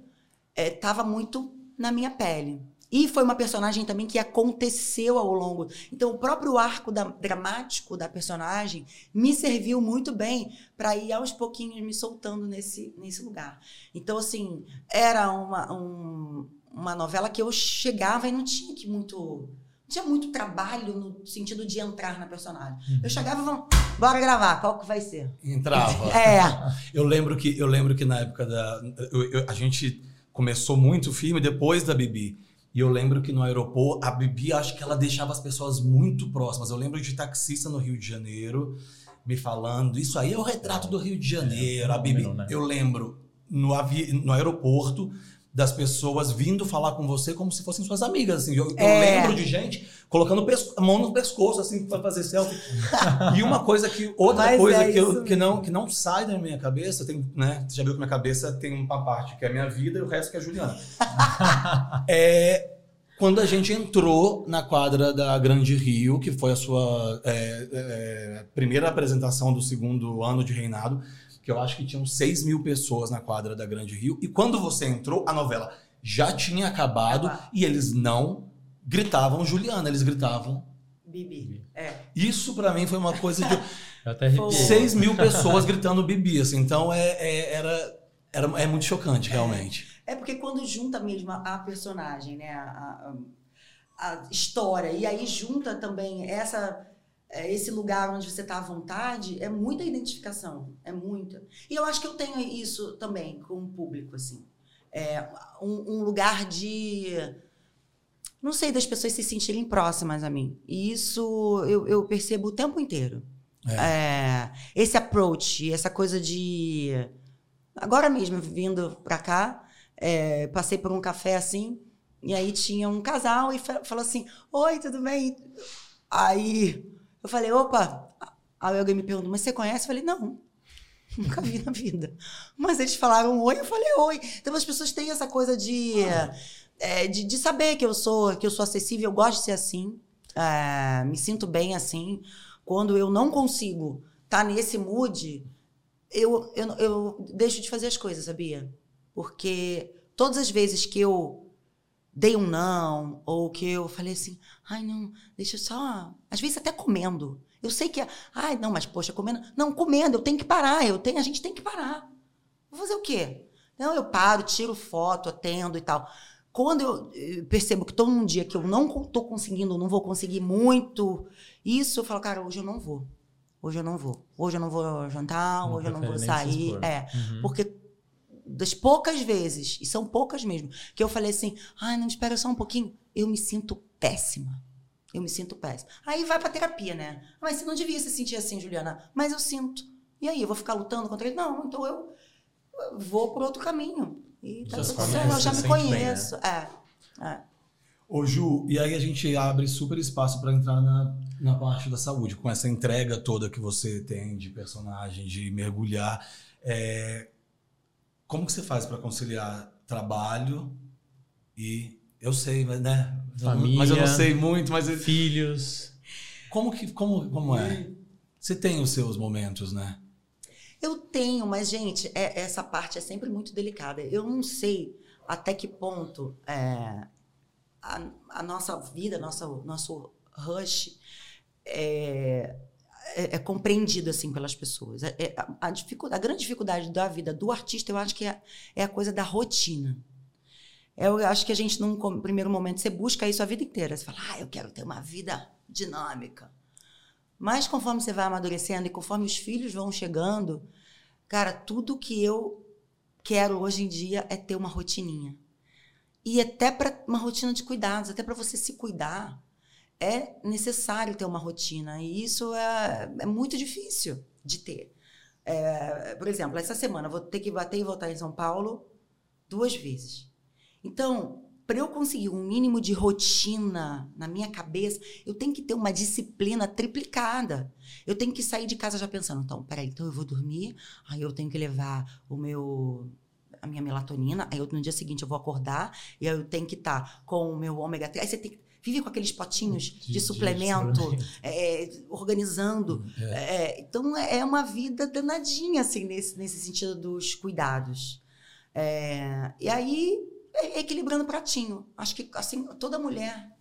estava é, muito na minha pele. E foi uma personagem também que aconteceu ao longo. Então, o próprio arco da, dramático da personagem me serviu muito bem para ir aos pouquinhos me soltando nesse, nesse lugar. Então, assim, era uma, um, uma novela que eu chegava e não tinha que muito. Não tinha muito trabalho no sentido de entrar na personagem. Uhum. Eu chegava e falava, bora gravar, qual que vai ser? Entrava. É. Eu lembro que, eu lembro que na época da. Eu, eu, a gente começou muito o filme depois da Bibi. E eu lembro que no aeroporto, a Bibi, acho que ela deixava as pessoas muito próximas. Eu lembro de taxista no Rio de Janeiro me falando: Isso aí é o retrato do Rio de Janeiro. A Bibi, né? eu lembro no, avi... no aeroporto das pessoas vindo falar com você como se fossem suas amigas. Assim. Eu, é. eu lembro de gente colocando a mão no pescoço, assim, para fazer selfie. e uma coisa que. Outra Mas coisa é que, eu, que, não, que não sai da minha cabeça, tem, né? Você já viu que minha cabeça tem uma parte que é a minha vida e o resto que é a Juliana. é. Quando a gente entrou na quadra da Grande Rio, que foi a sua é, é, primeira apresentação do segundo ano de reinado, que eu acho que tinham 6 mil pessoas na quadra da Grande Rio. E quando você entrou, a novela já tinha acabado e eles não gritavam Juliana, eles gritavam Bibi. É. Isso para mim foi uma coisa de. eu até 6 mil pessoas gritando Bibi. Assim, então é, é, era, era, é muito chocante, realmente. É, é porque quando junta mesmo a, a personagem, né? A, a, a história, e aí junta também essa esse lugar onde você está à vontade, é muita identificação, é muita. E eu acho que eu tenho isso também com o público, assim. É um, um lugar de, não sei, das pessoas se sentirem próximas a mim. E isso eu, eu percebo o tempo inteiro. É. É, esse approach, essa coisa de... Agora mesmo, vindo para cá, é, passei por um café assim, e aí tinha um casal e falou assim, oi, tudo bem? Aí eu falei, opa. Aí alguém me perguntou, mas você conhece? Eu falei, não. Nunca vi na vida. Mas eles falaram oi, eu falei oi. Então as pessoas têm essa coisa de, é, de, de, saber que eu sou que eu sou acessível, eu gosto de ser assim. É, me sinto bem assim. Quando eu não consigo estar tá nesse mood, eu, eu, eu deixo de fazer as coisas, sabia? Porque todas as vezes que eu dei um não, ou que eu falei assim, ai não, deixa eu só. Às vezes até comendo. Eu sei que é, ai não, mas poxa, comendo. Não, comendo, eu tenho que parar, eu tenho, a gente tem que parar. Vou fazer o quê? Não, eu paro, tiro foto, atendo e tal. Quando eu percebo que estou num dia que eu não estou conseguindo, não vou conseguir muito, isso eu falo, cara, hoje eu não vou. Hoje eu não vou. Hoje eu não vou jantar, hoje eu não vou sair. É, uhum. porque das poucas vezes, e são poucas mesmo, que eu falei assim: ai, não espera só um pouquinho, eu me sinto péssima. Eu me sinto péssima. Aí vai pra terapia, né? Mas você não devia se sentir assim, Juliana. Mas eu sinto. E aí, eu vou ficar lutando contra ele? Não, então eu vou por outro caminho. E tá tudo certo, eu já me conheço. Bem, né? É. é. Ô, Ju, e aí a gente abre super espaço para entrar na, na parte da saúde, com essa entrega toda que você tem de personagem, de mergulhar. É, como que você faz para conciliar trabalho e eu sei, mas né? Família, mas eu não sei muito, mas filhos. Como que como como é? Você tem os seus momentos, né? Eu tenho, mas gente, é, essa parte é sempre muito delicada. Eu não sei até que ponto é, a, a, nossa vida, nossa, nosso rush é, é, é, compreendido assim pelas pessoas. É, é, a, dificuldade, a grande dificuldade da vida do artista, eu acho que é, é a coisa da rotina. Eu acho que a gente, num primeiro momento, você busca isso a vida inteira. Você fala, ah, eu quero ter uma vida dinâmica. Mas conforme você vai amadurecendo e conforme os filhos vão chegando, cara, tudo que eu quero hoje em dia é ter uma rotininha. E até para uma rotina de cuidados, até para você se cuidar é necessário ter uma rotina e isso é, é muito difícil de ter. É, por exemplo, essa semana vou ter que bater e voltar em São Paulo duas vezes. Então, para eu conseguir um mínimo de rotina na minha cabeça, eu tenho que ter uma disciplina triplicada. Eu tenho que sair de casa já pensando, então, peraí, então eu vou dormir, aí eu tenho que levar o meu a minha melatonina, aí eu, no dia seguinte eu vou acordar, e aí eu tenho que estar tá com o meu ômega 3. Aí você tem que vive com aqueles potinhos de, de suplemento, de é, organizando. Hum, é. É, então é, é uma vida danadinha, assim, nesse, nesse sentido dos cuidados. É, e aí é equilibrando o pratinho. Acho que assim toda mulher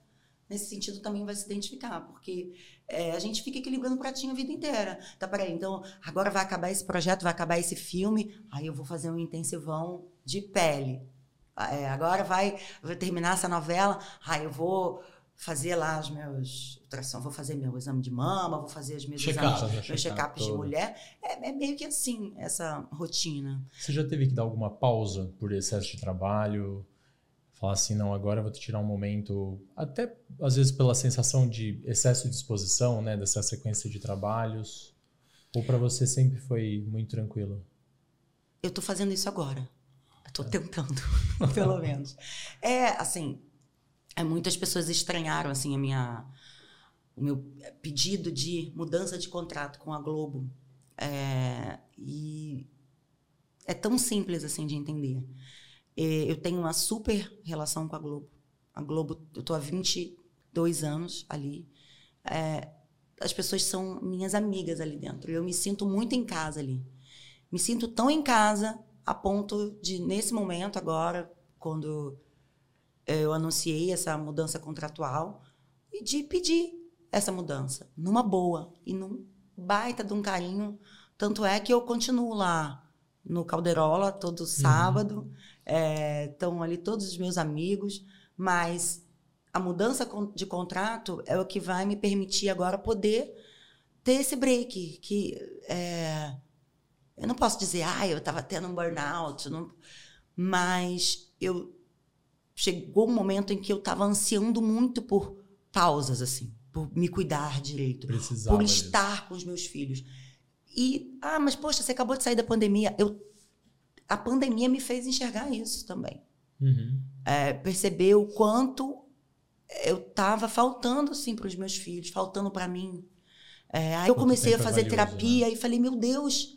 nesse sentido também vai se identificar, porque é, a gente fica equilibrando o pratinho a vida inteira. Tá, peraí, então agora vai acabar esse projeto, vai acabar esse filme, aí eu vou fazer um intensivão de pele. É, agora vai, vai terminar essa novela, aí eu vou fazer lá os meus ultrassom, vou fazer meu exame de mama, vou fazer os meus Check exames, meus check-up check-ups de mulher. É, é meio que assim, essa rotina. Você já teve que dar alguma pausa por excesso de trabalho? Falar assim, não, agora vou te tirar um momento, até às vezes pela sensação de excesso de disposição, né, dessa sequência de trabalhos? Ou para você sempre foi muito tranquilo? Eu tô fazendo isso agora. Eu tô tentando, pelo menos. É, assim, é, muitas pessoas estranharam, assim, a minha... O meu pedido de mudança de contrato com a Globo. É, e é tão simples, assim, de entender. É, eu tenho uma super relação com a Globo. A Globo, eu tô há 22 anos ali. É, as pessoas são minhas amigas ali dentro. Eu me sinto muito em casa ali me sinto tão em casa a ponto de, nesse momento agora, quando eu anunciei essa mudança contratual, e de pedir essa mudança, numa boa e num baita de um carinho. Tanto é que eu continuo lá no Calderola todo sábado, estão ali todos os meus amigos, mas a mudança de contrato é o que vai me permitir agora poder ter esse break, que é, eu não posso dizer, ah, eu estava tendo um burnout, não- mas eu chegou um momento em que eu estava ansiando muito por pausas, assim, por me cuidar direito, Precisava por disso. estar com os meus filhos. E, ah, mas poxa, você acabou de sair da pandemia. Eu, a pandemia me fez enxergar isso também. Uhum. É, perceber o quanto eu estava faltando, assim, para os meus filhos, faltando para mim. É, aí eu comecei a é fazer valioso, terapia e falei, meu Deus,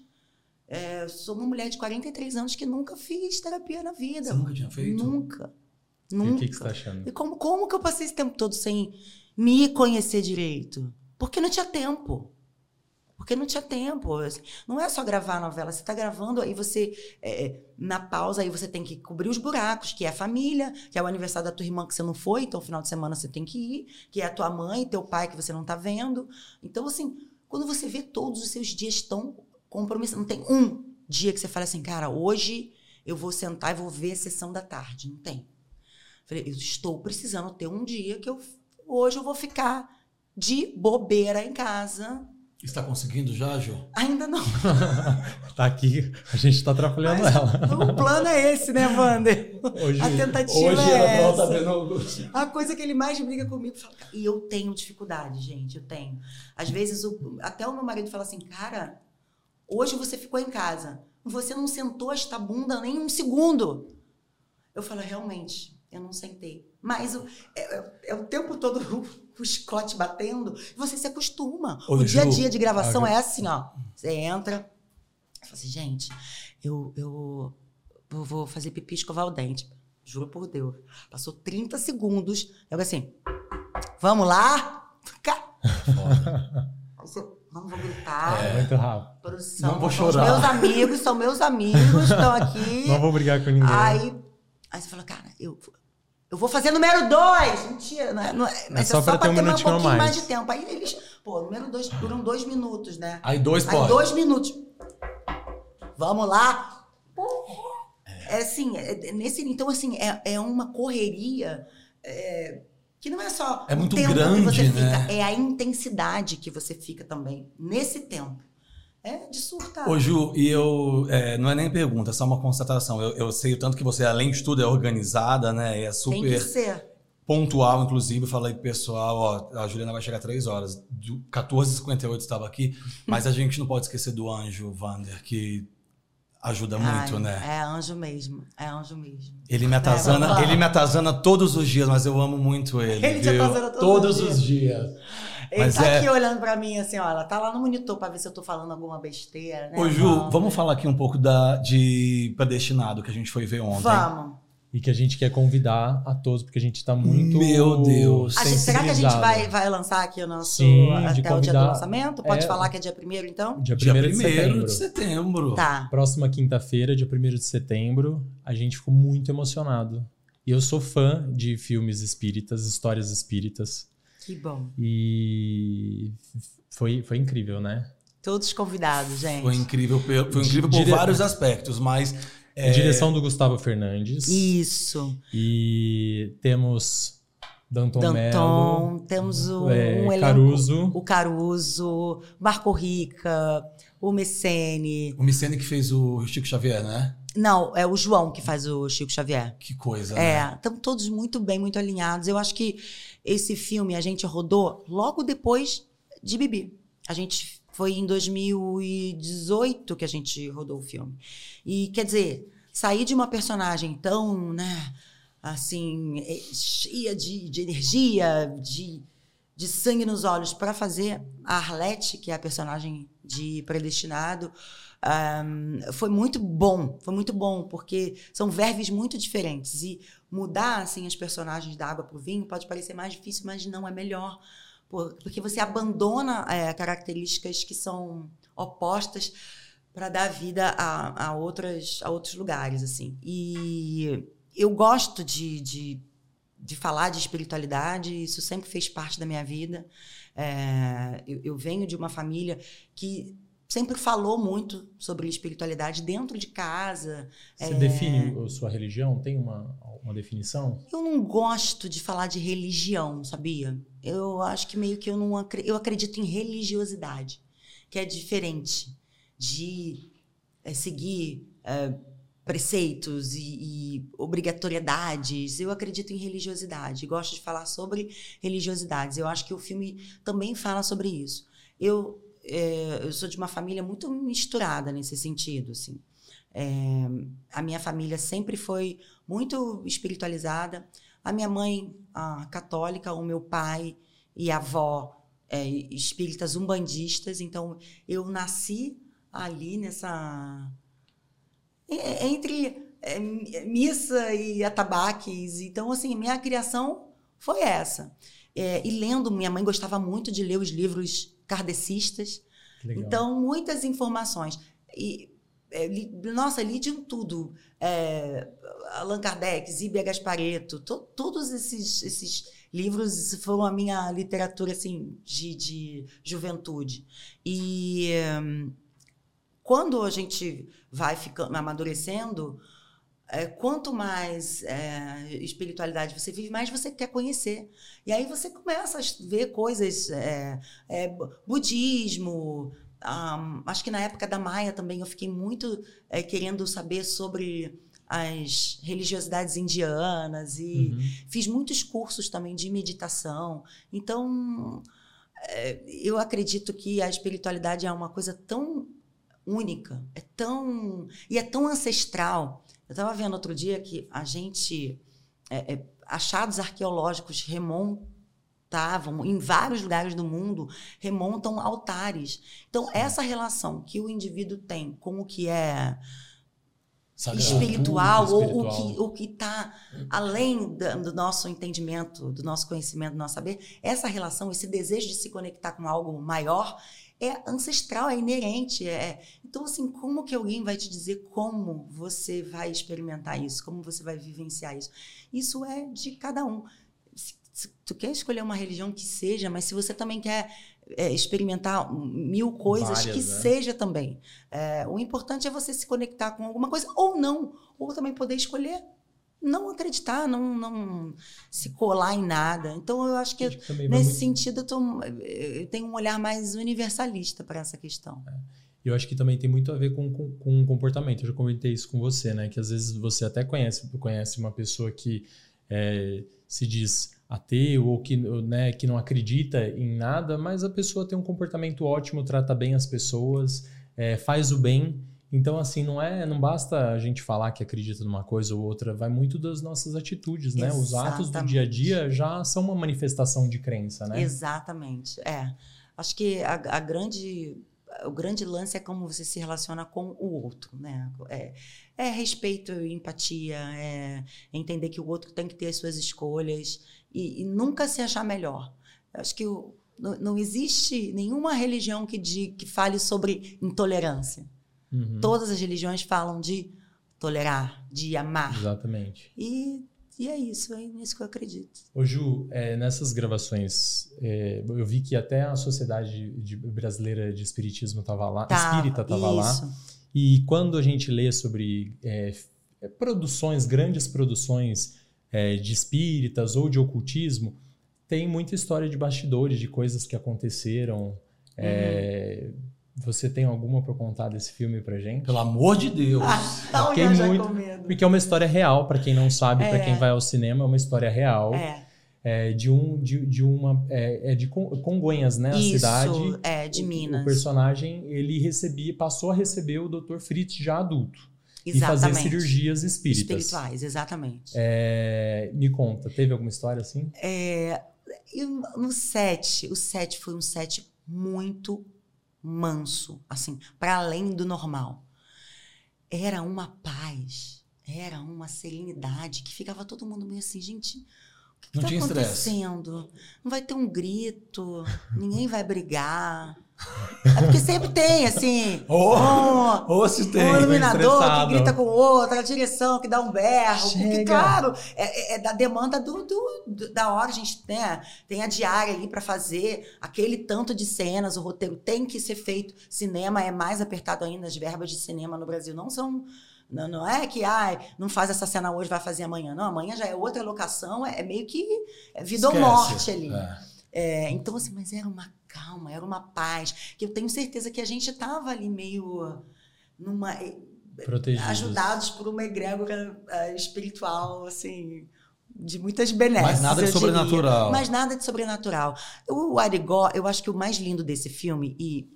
é, sou uma mulher de 43 anos que nunca fiz terapia na vida. Você nunca tinha feito? Nunca. E Nunca. o que, que você tá achando? E como, como que eu passei esse tempo todo sem me conhecer direito? Porque não tinha tempo. Porque não tinha tempo. assim. Não é só gravar a novela, você está gravando, aí você, é, na pausa, aí você tem que cobrir os buracos, que é a família, que é o aniversário da tua irmã que você não foi, então final de semana você tem que ir, que é a tua mãe, teu pai que você não está vendo. Então, assim, quando você vê todos os seus dias tão compromissados, não tem um dia que você fala assim, cara, hoje eu vou sentar e vou ver a sessão da tarde. Não tem. Falei, eu estou precisando ter um dia que eu hoje eu vou ficar de bobeira em casa. Está conseguindo já, Ju? Ainda não. Tá aqui, a gente tá atrapalhando Mas ela. o plano é esse, né, Wander? Hoje, A tentativa Hoje é ela essa. tá vendo. A coisa que ele mais briga comigo. fala, E eu tenho dificuldade, gente, eu tenho. Às vezes, o- até o meu marido fala assim, cara, hoje você ficou em casa. Você não sentou esta bunda nem um segundo. Eu falo, realmente, eu não sentei. Mas o- é, é- é o tempo todo o, o chicote batendo, você se acostuma. Ô, o dia a dia de gravação a- é assim, ó. Você entra, fala assim, gente, eu, eu, vou fazer pipi escovar o dente. Juro por Deus. Passou 30 segundos. Eu assim, vamos lá? Você, Não vou gritar. É muito rápido. Produção. Não vou são os chorar. meus amigos, são meus amigos, estão aqui. Não vou brigar com ninguém. Aí, aí você fala, cara, eu, eu vou fazer número dois. Mentira, não é, não é, mas só pra ter um mais minutinho a pouquinho mais. mais de tempo. Aí eles, pô, número dois duram dois minutos, né? Aí dois Aí pode. dois minutos. Vamos lá. Porra. É assim, é- é nesse, então assim, é, é uma correria é, que não é só É o muito tempo que grande, você né? fica, é a intensidade que você fica também nesse tempo. É de surtar. Ô, Ju, e eu. é, não é nem pergunta, é só uma constatação. Eu, eu sei o tanto que você, além de tudo, é organizada, né? É Tem que super ser. pontual, inclusive. Falei pro pessoal, ó, a Juliana vai chegar três horas. Do 14h58 estava aqui, mas a gente não pode esquecer do anjo, Vander, que ajuda muito, Ai, né? É anjo mesmo. É anjo mesmo. Ele me atazana, lá. ele me atazana todos os dias, mas eu amo muito ele. Ele te viu? atazana todos todos os os dias. Ele Mas tá é- aqui olhando pra mim assim, ó. Ela tá lá no monitor pra ver se eu tô falando alguma besteira, né? Ô, Ju, Vamos. vamos falar aqui um pouco da, de Predestinado, que a gente foi ver ontem. Vamos. E que a gente quer convidar a todos, porque a gente tá muito. Meu Deus. A gente- será que a gente vai, vai lançar aqui o nosso Sim, de até o dia do lançamento? Pode é. falar que é dia primeiro, então? Dia 1 Dia 1 de setembro. de setembro. Tá. Próxima quinta-feira, dia 1 de setembro, a gente ficou muito emocionado E eu sou fã de filmes espíritas, histórias espíritas. Que bom. E foi, foi incrível, né? Todos convidados, gente. Foi incrível, foi incrível por Dire- vários aspectos, mas é, Direção do Gustavo Fernandes. Isso. E temos Danton, Mello. Danton, temos um, é, um elenco. Caruso. O Caruso, Marco Rica, o Messene. o Micene que fez o Chico Xavier, né? Não, é o João que faz o Chico Xavier. Que coisa, É, né? estão todos muito bem, muito alinhados. Eu acho que esse filme a gente rodou logo depois de Bibi. A gente foi em 2018 que a gente rodou o filme. E quer dizer, sair de uma personagem tão, né, assim, eh, cheia de, de energia, de, de sangue nos olhos, para fazer a Arlete, que é a personagem de Predestinado, Ahn, foi muito bom, foi muito bom, porque são verves muito diferentes. E mudar assim as personagens da água para o vinho pode parecer mais difícil, mas não é melhor. Por- Porque você abandona é, características que são opostas para dar vida a, a, outras, a outros lugares. assim. E eu gosto de, de, de falar de espiritualidade, isso sempre fez parte da minha vida. É, eu, eu venho de uma família que sempre falou muito sobre espiritualidade dentro de casa. Você É. define a sua religião? Tem uma, uma definição? Eu não gosto de falar de religião, sabia? Eu acho que meio que eu não acre- eu acredito em religiosidade, que é diferente de é, seguir é, preceitos e, e obrigatoriedades. Eu acredito em religiosidade. Gosto de falar sobre religiosidades. Eu acho que o filme também fala sobre isso. Eu é, eu sou de uma família muito misturada nesse sentido, assim. É, a minha família sempre foi muito espiritualizada. A minha mãe, a católica, o meu pai e a avó é, espíritas umbandistas. Então, eu nasci ali nessa. entre é, missa e atabaques. Então, assim, minha criação foi essa. É, e lendo, minha mãe gostava muito de ler os livros kardecistas. Legal. Então, muitas informações. E, é, li- nossa, li de um tudo. É, Allan Kardec, Zíbia Gaspareto, to- todos esses, esses livros foram a minha literatura assim, de, de juventude. E hum, quando a gente vai ficando, amadurecendo, é, quanto mais é, espiritualidade você vive, mais você quer conhecer. E aí você começa a ver coisas, é, é, bu- budismo. ah, acho que na época da Maia também eu fiquei muito é, querendo saber sobre as religiosidades indianas e Uhum. fiz muitos cursos também de meditação. Então, é, eu acredito que a espiritualidade é uma coisa tão única, é tão e é tão ancestral. Eu estava vendo outro dia que a gente é, é, achados arqueológicos remontavam em vários lugares do mundo remontam altares. Então essa relação que o indivíduo tem com o que é Sagrado. espiritual, ou o espiritual. que o que está além da- do nosso entendimento, do nosso conhecimento, do nosso saber, essa relação, esse desejo de se conectar com algo maior é ancestral, é inerente. É... Então, assim, como que alguém vai te dizer como você vai experimentar isso, como você vai vivenciar isso? Isso é de cada um. Se, se tu quer escolher uma religião que seja, mas se você também quer é, experimentar mil coisas, Várias, que né? seja também. É, o importante é você se conectar com alguma coisa ou não, ou também poder escolher não acreditar, não, não se colar em nada. Então, eu acho que vai nesse muito- sentido eu, tô- eu tenho um olhar mais universalista para essa questão. E eu acho que também tem muito a ver com, com, com o comportamento. Eu já comentei isso com você, né? Que às vezes você até conhece, conhece uma pessoa que é, se diz ateu ou que, né, que não acredita em nada, mas a pessoa tem um comportamento ótimo, trata bem as pessoas, é, faz o bem. Então, assim, não é, não basta a gente falar que acredita numa coisa ou outra, vai muito das nossas atitudes, né? Os atos do dia a dia já são uma manifestação de crença, né? Exatamente. É. Acho que a, a grande o grande lance é como você se relaciona com o outro, né? É, é respeito e empatia, é entender que o outro tem que ter as suas escolhas e, e nunca se achar melhor. Eu Acho que o- não, não existe nenhuma religião que, di- que fale sobre intolerância. Uhum, Todas as religiões falam de tolerar, de amar. Exatamente. E E é isso, é nisso que eu acredito. Ô Ju, é, nessas gravações, é, eu vi que até a Sociedade de- Brasileira de Espiritismo estava lá, Tá, Espírita estava lá. E quando a gente lê sobre é, é, produções, grandes produções é, de espíritas ou de ocultismo, tem muita história de bastidores, de coisas que aconteceram. É, Você tem alguma para contar desse filme pra gente? Pelo amor de Deus. Ah, tá Fiquei muito- com medo. Porque é uma história real, para quem não sabe, para É. quem vai ao cinema, é uma história real. É, É, de um de, de uma é, é de Con- Congonhas, né, a isso, cidade. é, de O- Minas. O personagem ele recebia, passou a receber o Dr. Fritz já adulto e Exatamente. fazer cirurgias espíritas. Espirituais, exatamente. É, me conta, teve alguma história assim? É, e no set, o set foi um set muito manso, assim, para além do normal. Era uma paz, era uma serenidade que ficava todo mundo meio assim, gente, o que, tá estresse. acontecendo? Não vai ter um grito, ninguém vai brigar. É porque sempre tem, assim, Oh, um- Ou se tem. um iluminador que grita com o outro, a direção que dá um berro. Porque, Chega. claro, é, é- é da demanda do, do- do- da hora. A gente né, tem a diária ali para fazer aquele tanto de cenas. O roteiro tem que ser feito. Cinema é mais apertado ainda. As verbas de cinema no Brasil não são. Não, não é que ai, não faz essa cena hoje, vai fazer amanhã. Não, amanhã já é outra locação, é, é meio que é vida Esquece. ou morte ali. É. É, então, assim, mas era uma calma, era uma paz, que eu tenho certeza que a gente estava ali meio numa. Protegidos. ajudados por uma egrégora eh, espiritual, assim, de muitas benesses. Mas nada de sobrenatural. Mas nada de sobrenatural. O Arigó, eu acho que o mais lindo desse filme, e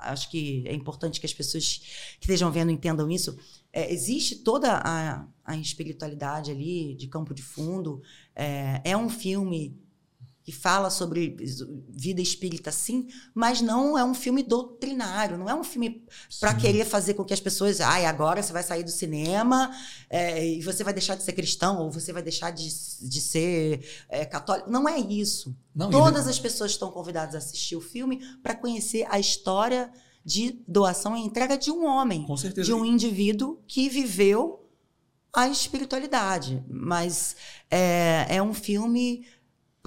acho que é importante que as pessoas que estejam vendo entendam isso, é, existe toda a, a espiritualidade ali, de campo de fundo. É, é um filme que fala sobre vida espírita, sim, mas não é um filme doutrinário, não é um filme para querer fazer com que as pessoas, ai, agora você vai sair do cinema é, e você vai deixar de ser cristão ou você vai deixar de, de ser é, católico. Não é isso. Não, Todas as pessoas estão convidadas a assistir o filme para conhecer a história de doação e entrega de um homem, Com certeza. de um indivíduo que viveu a espiritualidade. Mas é, é um filme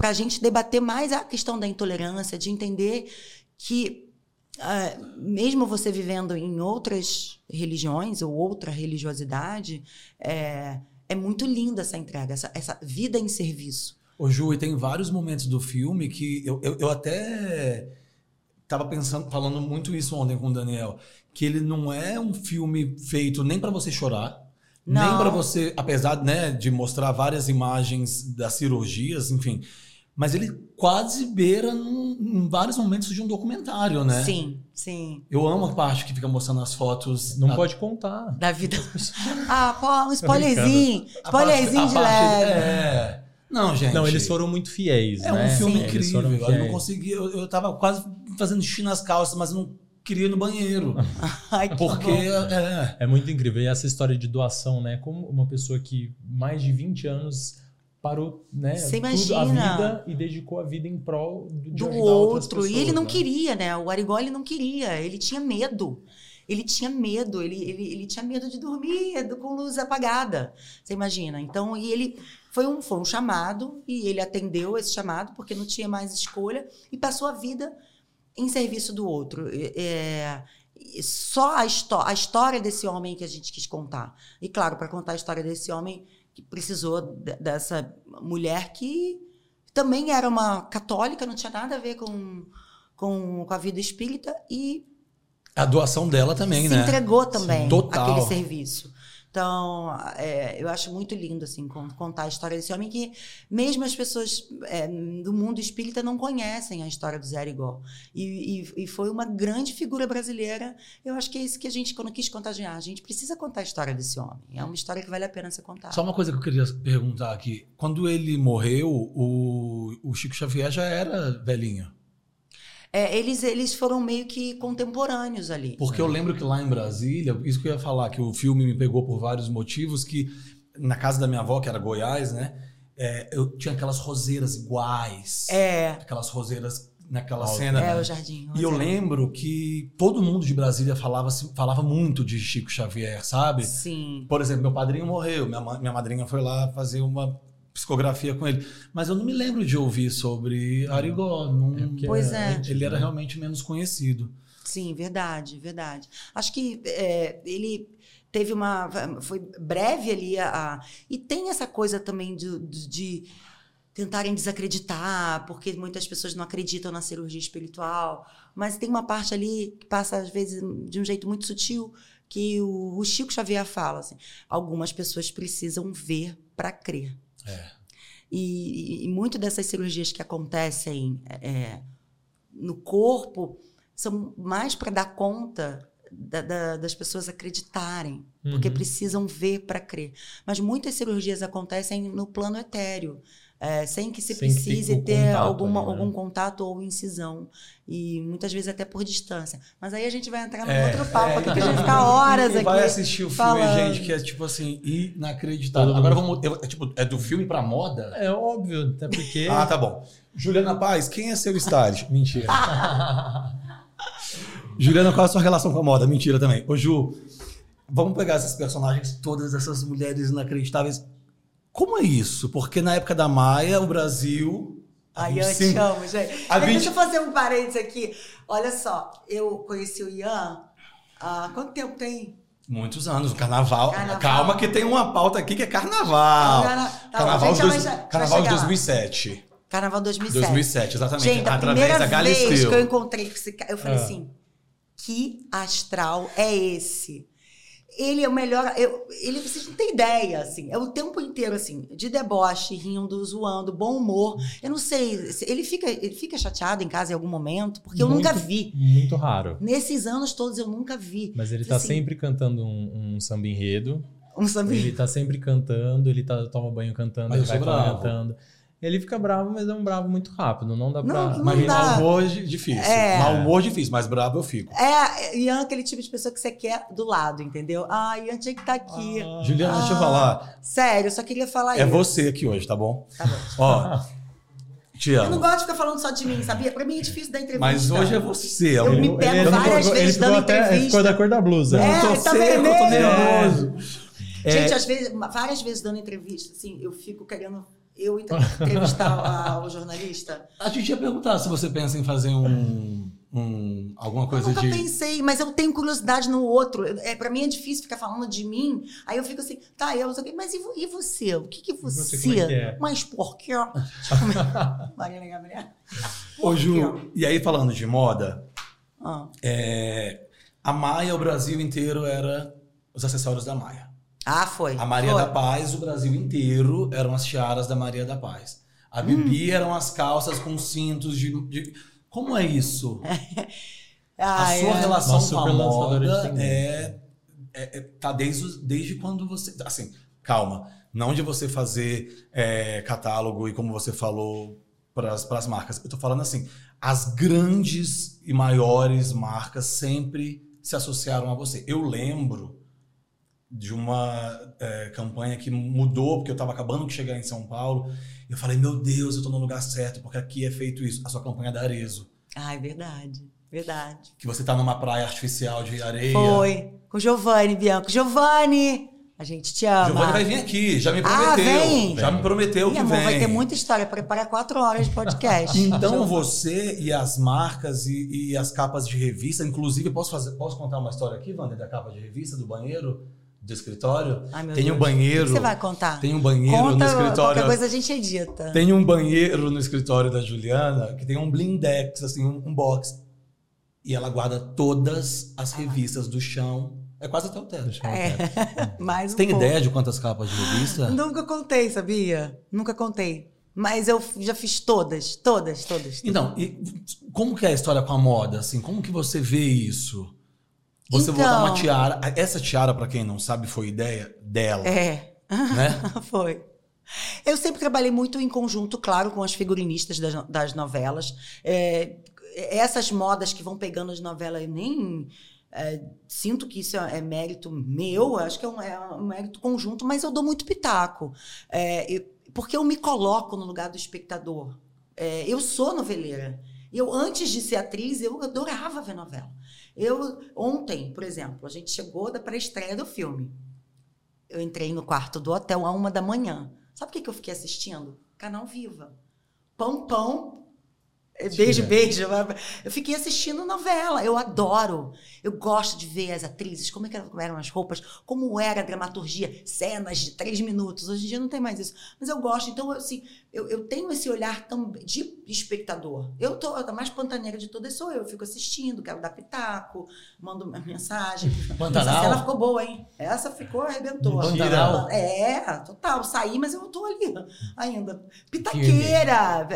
para a gente debater mais a questão da intolerância, de entender que ah, mesmo você vivendo em outras religiões ou outra religiosidade, é, é muito linda essa entrega, essa, essa vida em serviço. Ô, Ju, e tem vários momentos do filme que eu, eu, eu até tava pensando, falando muito isso ontem com o Daniel, que ele não é um filme feito nem para você chorar, nem Não. para você, apesar né, de mostrar várias imagens das cirurgias, enfim, mas ele quase beira num- em vários momentos de um documentário, né? Sim, sim. Eu amo a parte que fica mostrando as fotos. Não a- pode contar. Da vida. Ah, pô, um spoilerzinho. Spoilerzinho de leve. É. Não, gente. Não, eles foram muito fiéis, É né? um filme Sim, eles incrível. foram Eu não fiéis. conseguia. Eu, eu tava quase fazendo xixi nas calças, mas eu não queria ir no banheiro. Ai, que Porque. bom. É, É muito incrível. E essa história de doação, né? Como uma pessoa que mais de 20 anos parou, né? Você tudo, a imagina. vida e dedicou a vida em prol de do outro. e pessoas, ele não né? queria, né? O Arigó ele não queria. Ele tinha medo. Ele tinha medo, ele, ele, ele tinha medo de dormir do- com luz apagada. Você imagina? Então, e ele foi um, foi um chamado, e ele atendeu esse chamado, porque não tinha mais escolha, e passou a vida em serviço do outro. É, e só a, a história desse homem que a gente quis contar. E claro, para contar a história desse homem que precisou de- dessa mulher que também era uma católica, não tinha nada a ver com, com, com a vida espírita e a doação dela também, se né? entregou também Total. aquele serviço. Então, é, eu acho muito lindo assim con- contar a história desse homem que mesmo as pessoas é, do mundo espírita não conhecem a história do Zé Arigó. E, e, e foi uma grande figura brasileira. Eu acho que é isso que a gente, quando quis contagiar, a gente precisa contar a história desse homem. É uma história que vale a pena ser contada. Só uma coisa que eu queria perguntar aqui. Quando ele morreu, o, o Chico Xavier já era velhinho. É, eles, eles foram meio que contemporâneos ali. Porque eu lembro que lá em Brasília, isso que eu ia falar, que o filme me pegou por vários motivos, que na casa da minha avó, que era Goiás, né? é, eu tinha aquelas roseiras iguais. É, Aquelas roseiras naquela cena. É, o Jardim. E eu Rosé. lembro que todo mundo de Brasília falava, assim- falava muito de Chico Xavier, sabe? Sim. Por exemplo, meu padrinho morreu, minha, minha madrinha foi lá fazer uma psicografia com ele. Mas eu não me lembro de ouvir sobre Arigó. não- É Pois é. Ele era realmente menos conhecido. Sim, verdade, verdade. Acho que é, ele teve uma. Foi breve ali a. a- e tem essa coisa também de, de, de tentarem desacreditar, porque muitas pessoas não acreditam na cirurgia espiritual. Mas tem uma parte ali que passa, às vezes, de um jeito muito sutil, que o, o Chico Xavier fala assim: algumas pessoas precisam ver para crer. É. E, e, e muito dessas cirurgias que acontecem é, no corpo são mais para dar conta da- da- das pessoas acreditarem, porque Uhum. precisam ver para crer. Mas muitas cirurgias acontecem no plano etéreo. É, sem que se Sem que precise fique o ter contato alguma, né? algum contato ou incisão. E muitas vezes até por distância. Mas aí a gente vai entrar num É, outro papo, é, aqui, que a gente ficar horas E aqui. vai assistir o filme, falando. gente, que é tipo assim, inacreditável. Agora vamos. eu- é, tipo, é do filme pra moda? É óbvio, até porque. Ah, tá bom. Juliana Paz, quem é seu stylist? Mentira. Juliana, qual é a sua relação com a moda? Mentira também. Ô, Ju, vamos pegar esses personagens, todas essas mulheres inacreditáveis. Como é isso? Porque na época da Maia, o Brasil. Ai, eu te amo, gente. Mas gente- Deixa eu fazer um parênteses aqui. Olha só, eu conheci o Ian há quanto tempo tem? Muitos anos, o carnaval. Carnaval. Calma, que tem uma pauta aqui que é carnaval. Carna- tá, carnaval dois- vai- vai carnaval de chegar lá. 2007. Carnaval 2007. 2007, exatamente. Gente, a através primeira da vez Galisteu. que eu encontrei esse cara, eu falei Ah. assim, que astral é esse? Ele é o melhor, eu- ele, vocês não têm ideia, assim, é o tempo inteiro, assim, de deboche, rindo, zoando, bom humor. Eu não sei, se- ele fica, ele fica chateado em casa em algum momento, porque eu Muito- nunca vi. Muito raro. Nesses anos todos eu nunca vi. Mas ele tá Assim, sempre cantando um, um samba enredo. Um samba Ele tá sempre cantando, ele tá, toma banho cantando, Mas ele eu vai cantando. Ele fica bravo, mas é um bravo muito rápido. Não dá pra. Não, não Mas dá. mau humor di- difícil. É. Mau humor difícil, mas brabo eu fico. É, Ian é aquele tipo de pessoa que você quer do lado, entendeu? Ah, Ian tinha que estar aqui. Ah. Juliana, deixa eu Ah, falar. Sério, eu só queria falar É isso. você aqui hoje, tá bom? Tá bom. Ó, te Eu não amo. gosto de ficar falando só de mim, sabia? Pra mim é difícil dar entrevista. Mas hoje é você. Eu me pego ele várias vezes ele ficou dando até, entrevista. Ele ficou da cor da blusa. É, eu tô tá seco, eu tô vermelho. nervoso. É, Gente, às vezes, várias vezes dando entrevista, assim, eu fico querendo eu entre- entrevistar o jornalista. a gente ia perguntar se você pensa em fazer um, um- alguma Eu coisa nunca de. pensei, mas eu tenho curiosidade no outro. É, pra mim é difícil ficar falando de mim. Aí eu fico assim, tá, eu, mas e, e você? O que que você? você, é que é? Mas por quê? Mariana Gabriel. Ô, Ju, e aí falando de moda, Ah. é, a Maia, o Brasil inteiro era os acessórios da Maia. Ah, foi. A Maria foi. da Paz, o Brasil inteiro eram as tiaras da Maria da Paz. A Bibi Hum. eram as calças com cintos de. de- Como é isso? Ah, a sua é. relação Nossa, com a moda é, é- é- tá desde, desde quando você. Assim, calma. Não de você fazer é, catálogo e como você falou para as marcas. Eu tô falando assim, as grandes e maiores marcas sempre se associaram a você. Eu lembro de uma é, campanha que mudou, porque eu estava acabando de chegar em São Paulo. E eu falei, meu Deus, eu estou no lugar certo, porque aqui é feito isso. A sua campanha da Arezo. Ah, é verdade. Verdade. Que você tá numa praia artificial de areia. Foi. Com o Giovanni, Bianco. Giovanni! A gente te ama. Giovanni vai vir aqui, já me Ah, prometeu. vem? Já me prometeu Ih, que amor, vem. vai ter muita história. Prepara quatro horas de podcast. Então você e as marcas e, e as capas de revista, inclusive, posso fazer, posso contar uma história aqui, Wander, da capa de revista do banheiro, do escritório? Ai, meu tem Deus. um banheiro. O que você vai contar? Tem um banheiro no Conta, escritório. qualquer coisa a gente edita. Tem um banheiro no escritório da Juliana que tem um blindex, assim, um, um box. E ela guarda todas as revistas do chão. É quase até o teto. Deixa eu É. ver. Mais um Tem pouco. ideia de quantas capas de revista? Nunca contei, sabia? Nunca contei. Mas eu já fiz todas, todas, todas. Então, e como que é a história com a moda? Assim, como que você vê isso? Você Então- botar uma tiara. Essa tiara, pra quem não sabe, foi ideia dela, É. né? Foi. Eu sempre trabalhei muito em conjunto, claro, com as figurinistas das, das novelas. É, essas modas que vão pegando as novelas, eu nem é, sinto que isso é, é mérito meu, acho que é um, é um mérito conjunto, mas eu dou muito pitaco. É, eu- porque eu me coloco no lugar do espectador. É, eu sou noveleira. Eu, antes de ser atriz, eu adorava ver novela. Eu, ontem, por exemplo, a gente chegou da pré-estreia do filme. Eu entrei no quarto do hotel a uma da manhã. Sabe o que, que eu fiquei assistindo? Canal Viva. Pão Pão Beijo, beijo. Eu fiquei assistindo novela. Eu adoro. Eu gosto de ver as atrizes, como, é que eram as roupas, como era a dramaturgia, cenas de três minutos. Hoje em dia não tem mais isso. Mas eu gosto. Então, assim, eu, eu tenho esse olhar também de espectador. Eu tô, a mais pantaneira de todas sou eu. Eu fico assistindo, quero dar pitaco, mando uma mensagem. Pantanal? Essa cena ficou boa, hein? Essa ficou, arrebentou. Pantanal? É, total. Saí, mas eu tô ali ainda. Pitaqueira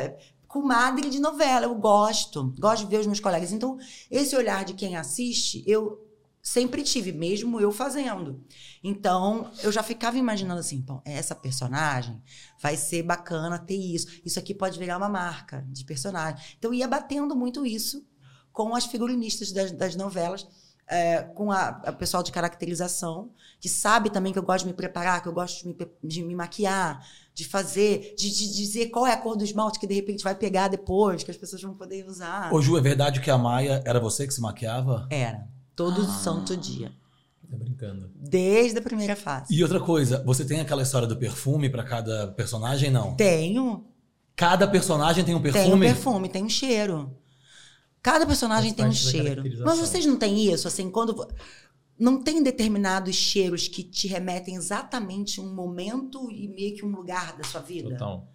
comadre de novela. Eu gosto, gosto de ver os meus colegas. Então, esse olhar de quem assiste, eu sempre tive, mesmo eu fazendo. Então, eu já ficava imaginando assim, bom, essa personagem vai ser bacana ter isso. Isso aqui pode virar uma marca de personagem. Então, ia batendo muito isso com as figurinistas das, das novelas. É, com a, a, pessoal de caracterização, que sabe também que eu gosto de me preparar, que eu gosto de me, de me maquiar, de fazer, de, de, dizer qual é a cor do esmalte que de repente vai pegar depois, que as pessoas vão poder usar. Ô Ju, é verdade que a Maia era você que se maquiava? Era. Todo ah. santo dia. Tá brincando. Desde a primeira fase. E outra coisa, você tem aquela história do perfume para cada personagem, não? Tenho. Cada personagem tem um perfume? Tem um perfume, tem um cheiro. Cada personagem tem um cheiro. Mas vocês não têm isso? Assim, quando não tem determinados cheiros que te remetem exatamente um momento e meio que um lugar da sua vida? Total.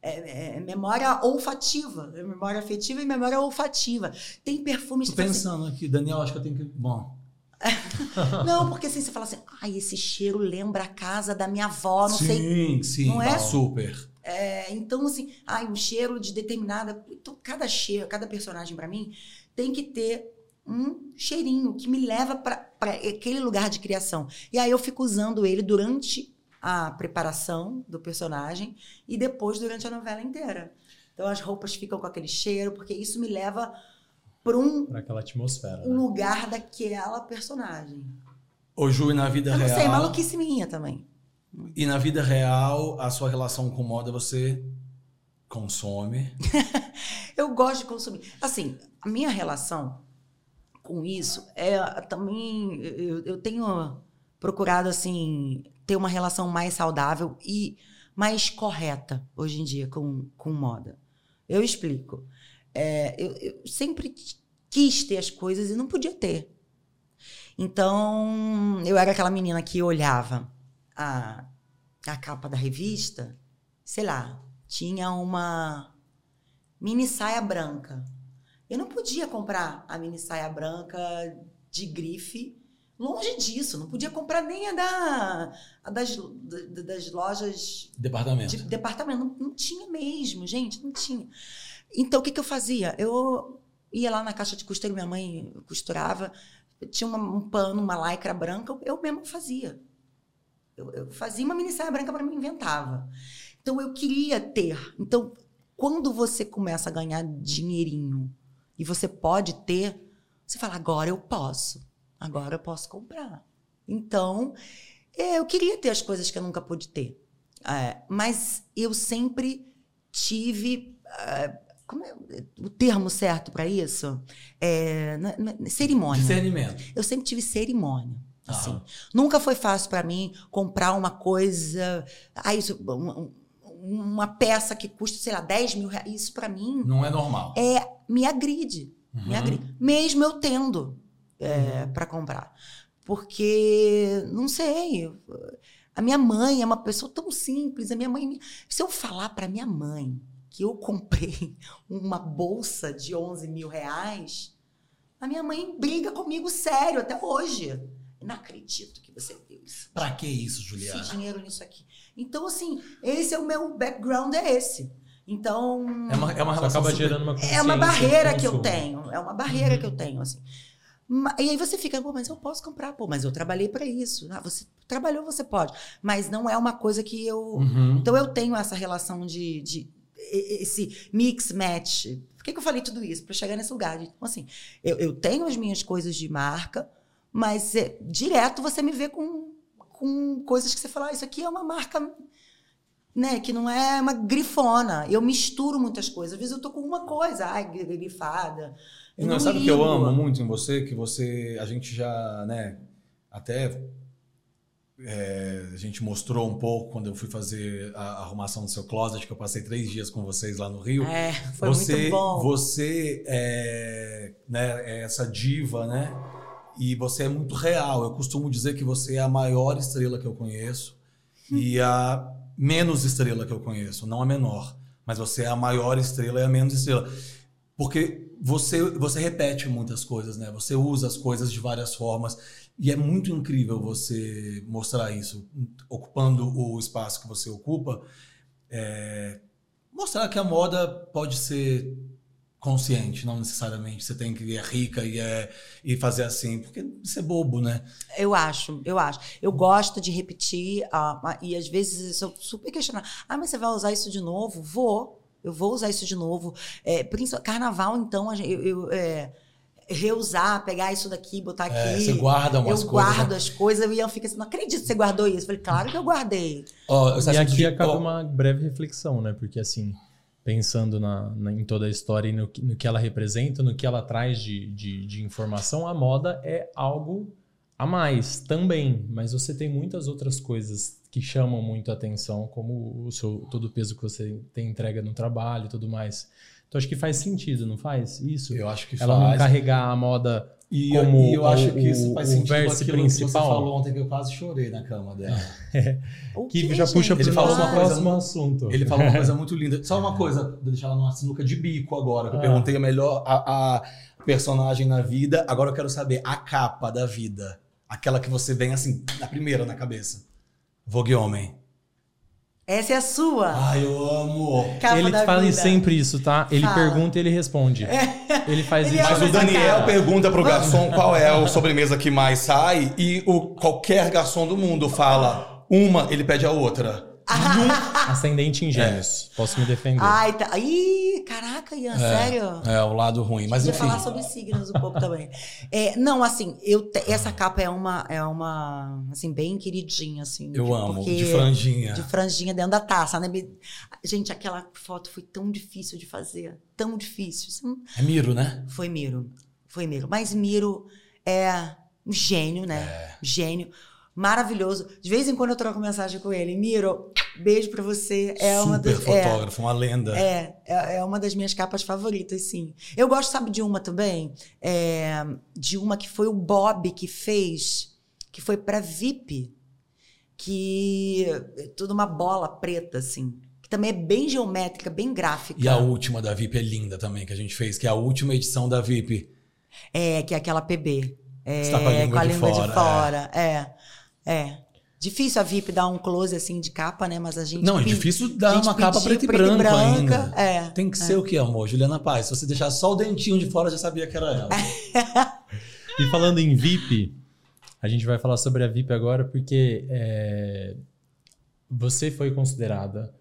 É, é, é memória olfativa, é memória afetiva e memória olfativa. Tem perfumes. Tô pensando assim, aqui, Daniel, acho que eu tenho que. Bom. não, porque assim você fala assim, ai, esse cheiro lembra a casa da minha avó, não sim, sei. Sim, sim, não é? super. É, então, assim, ai, um cheiro de determinada. Então, cada cheiro, cada personagem para mim tem que ter um cheirinho que me leva para aquele lugar de criação. E aí eu fico usando ele durante a preparação do personagem e depois durante a novela inteira. Então as roupas ficam com aquele cheiro, porque isso me leva para um pra aquela atmosfera, um né? lugar daquela personagem. Ô Ju, e na vida eu real. Não sei, maluquice minha também. E na vida real, a sua relação com moda você consome? eu gosto de consumir. Assim, a minha relação com isso é também eu, eu tenho procurado assim ter uma relação mais saudável e mais correta hoje em dia com, com moda. Eu explico. É, eu, eu, sempre quis ter as coisas e não podia ter. Então, eu era aquela menina que olhava a, a capa da revista, sei lá, tinha uma mini saia branca. Eu não podia comprar a mini saia branca de grife. Longe disso, não podia comprar nem a, da, a das, das lojas. Departamento. De departamento. Não, não tinha mesmo, gente, não tinha. Então, o que, que eu fazia? Eu ia lá na caixa de costura, minha mãe costurava, tinha uma, um pano, uma lycra branca, eu mesmo fazia. Eu, eu fazia uma mini saia branca para mim, inventava. Então, eu queria ter. Então, quando você começa a ganhar dinheirinho e você pode ter, você fala, agora eu posso, agora eu posso comprar. Então, eu queria ter as coisas que eu nunca pude ter. É, mas eu sempre tive. É, como é o termo certo para isso? É, na, na, cerimônia. Discernimento. Eu sempre tive cerimônia. Assim. Nunca foi fácil para mim comprar uma coisa. Ah, isso, uma, uma peça que custa, sei lá, 10 mil reais. Isso para mim. Não é normal. É me agride. Uhum. Me agride. Mesmo eu tendo é, uhum. para comprar. Porque, não sei. A minha mãe é uma pessoa tão simples. A minha mãe. Se eu falar para minha mãe que eu comprei uma bolsa de 11 mil reais, a minha mãe briga comigo sério até hoje. Não acredito que você viu isso. Pra que isso, Juliana? Esse dinheiro nisso aqui. Então, assim, esse é o meu background, é esse. Então. É uma, é uma relação. acaba gerando uma É uma barreira que eu tenho. É uma barreira uhum. que eu tenho, assim. E aí você fica, pô, mas eu posso comprar, pô, mas eu trabalhei para isso. Ah, você trabalhou, você pode. Mas não é uma coisa que eu. Uhum. Então eu tenho essa relação de, de esse mix match. Por que, que eu falei tudo isso? Para chegar nesse lugar. Então, assim, eu, eu tenho as minhas coisas de marca, mas é, direto você me vê com, com coisas que você fala, ah, isso aqui é uma marca né, que não é uma grifona. Eu misturo muitas coisas. Às vezes eu tô com uma coisa, ai, grifada. Eu não, sabe o que eu amo muito em você? Que você, a gente já, né, até é, a gente mostrou um pouco quando eu fui fazer a arrumação do seu closet, que eu passei três dias com vocês lá no Rio. É, foi você, muito bom. Você é, né, é essa diva, né? E você é muito real. Eu costumo dizer que você é a maior estrela que eu conheço e a menos estrela que eu conheço, não a menor. Mas você é a maior estrela e a menos estrela. Porque você, você repete muitas coisas, né? Você usa as coisas de várias formas. E é muito incrível você mostrar isso, ocupando o espaço que você ocupa. É, mostrar que a moda pode ser consciente, não necessariamente você tem que é rica e, é, e fazer assim, porque isso é bobo, né? Eu acho, eu acho. Eu gosto de repetir, uh, e às vezes eu sou super questionada. Ah, mas você vai usar isso de novo? Vou. Eu vou usar isso de novo. É, carnaval, então, eu, eu é, reusar, pegar isso daqui, botar é, aqui. É, você guarda umas eu coisas. Eu guardo né? as coisas e eu fico assim, não acredito que você guardou isso. Eu falei, claro que eu guardei. Oh, e aqui que... acaba oh. uma breve reflexão, né? Porque assim, pensando na, na, em toda a história e no, no, que ela representa, no que ela traz de, de, de informação, a moda é algo a mais também, mas você tem muitas outras coisas que chamam muito a atenção, como o seu, todo o peso que você tem entrega no trabalho e tudo mais. Então acho que faz sentido, não faz? Isso. Eu acho que Ela faz. não carregar a moda e como eu, e eu acho o, que isso faz sentido verso aquilo principal. que você falou ontem que eu quase chorei na cama dela. é. que, já puxa para o próximo coisa, assunto. Ele falou uma coisa muito linda. Só uma coisa, vou deixar ela numa sinuca de bico agora, que eu ah. perguntei a melhor a, a personagem na vida. Agora eu quero saber a capa da vida. Aquela que você vem assim, na primeira na cabeça. Vogue Homem. Essa é a sua. Ai, eu amo. Capa ele fala vida. sempre isso, tá? Ele fala. pergunta e ele responde. É. Ele faz ele isso. Mas o Daniel pergunta pro garçom qual é a sobremesa que mais sai e o, qualquer garçom do mundo fala uma, ele pede a outra. Ascendente em gêmeos. É. Posso me defender. Ai, tá. Ih, caraca, Ian, é, sério? É, o lado ruim. Mas enfim. falar sobre signos um pouco também. É, não, assim, eu te, essa capa é uma, é uma, assim, bem queridinha, assim. Eu amo, de franjinha. De franjinha dentro da taça, né? Gente, aquela foto foi tão difícil de fazer. Tão difícil. É Miro, né? Foi Miro. Foi Miro. Mas Miro é um gênio, né? É. Gênio maravilhoso. De vez em quando eu troco mensagem com ele. Miro, beijo pra você. É Super uma das, fotógrafo, é, uma lenda. É, é, é, uma das minhas capas favoritas, sim. Eu gosto, sabe, de uma também? É, de uma que foi o Bob que fez, que foi pra VIP. Que é tudo uma bola preta, assim. Que também é bem geométrica, bem gráfica. E a última da VIP é linda também, que a gente fez, que é a última edição da VIP. É, que é aquela PB. É, Você tá com a língua, com a de, fora, de fora. é. É. Difícil a VIP dar um close assim de capa, né? Mas a gente. Não, é difícil dar uma capa preto e branco branca, ainda. É, Tem que é. ser o que, amor? Juliana Paz. Se você deixar só o dentinho de fora, já sabia que era ela. e falando em VIP, a gente vai falar sobre a VIP agora, porque é, você foi considerada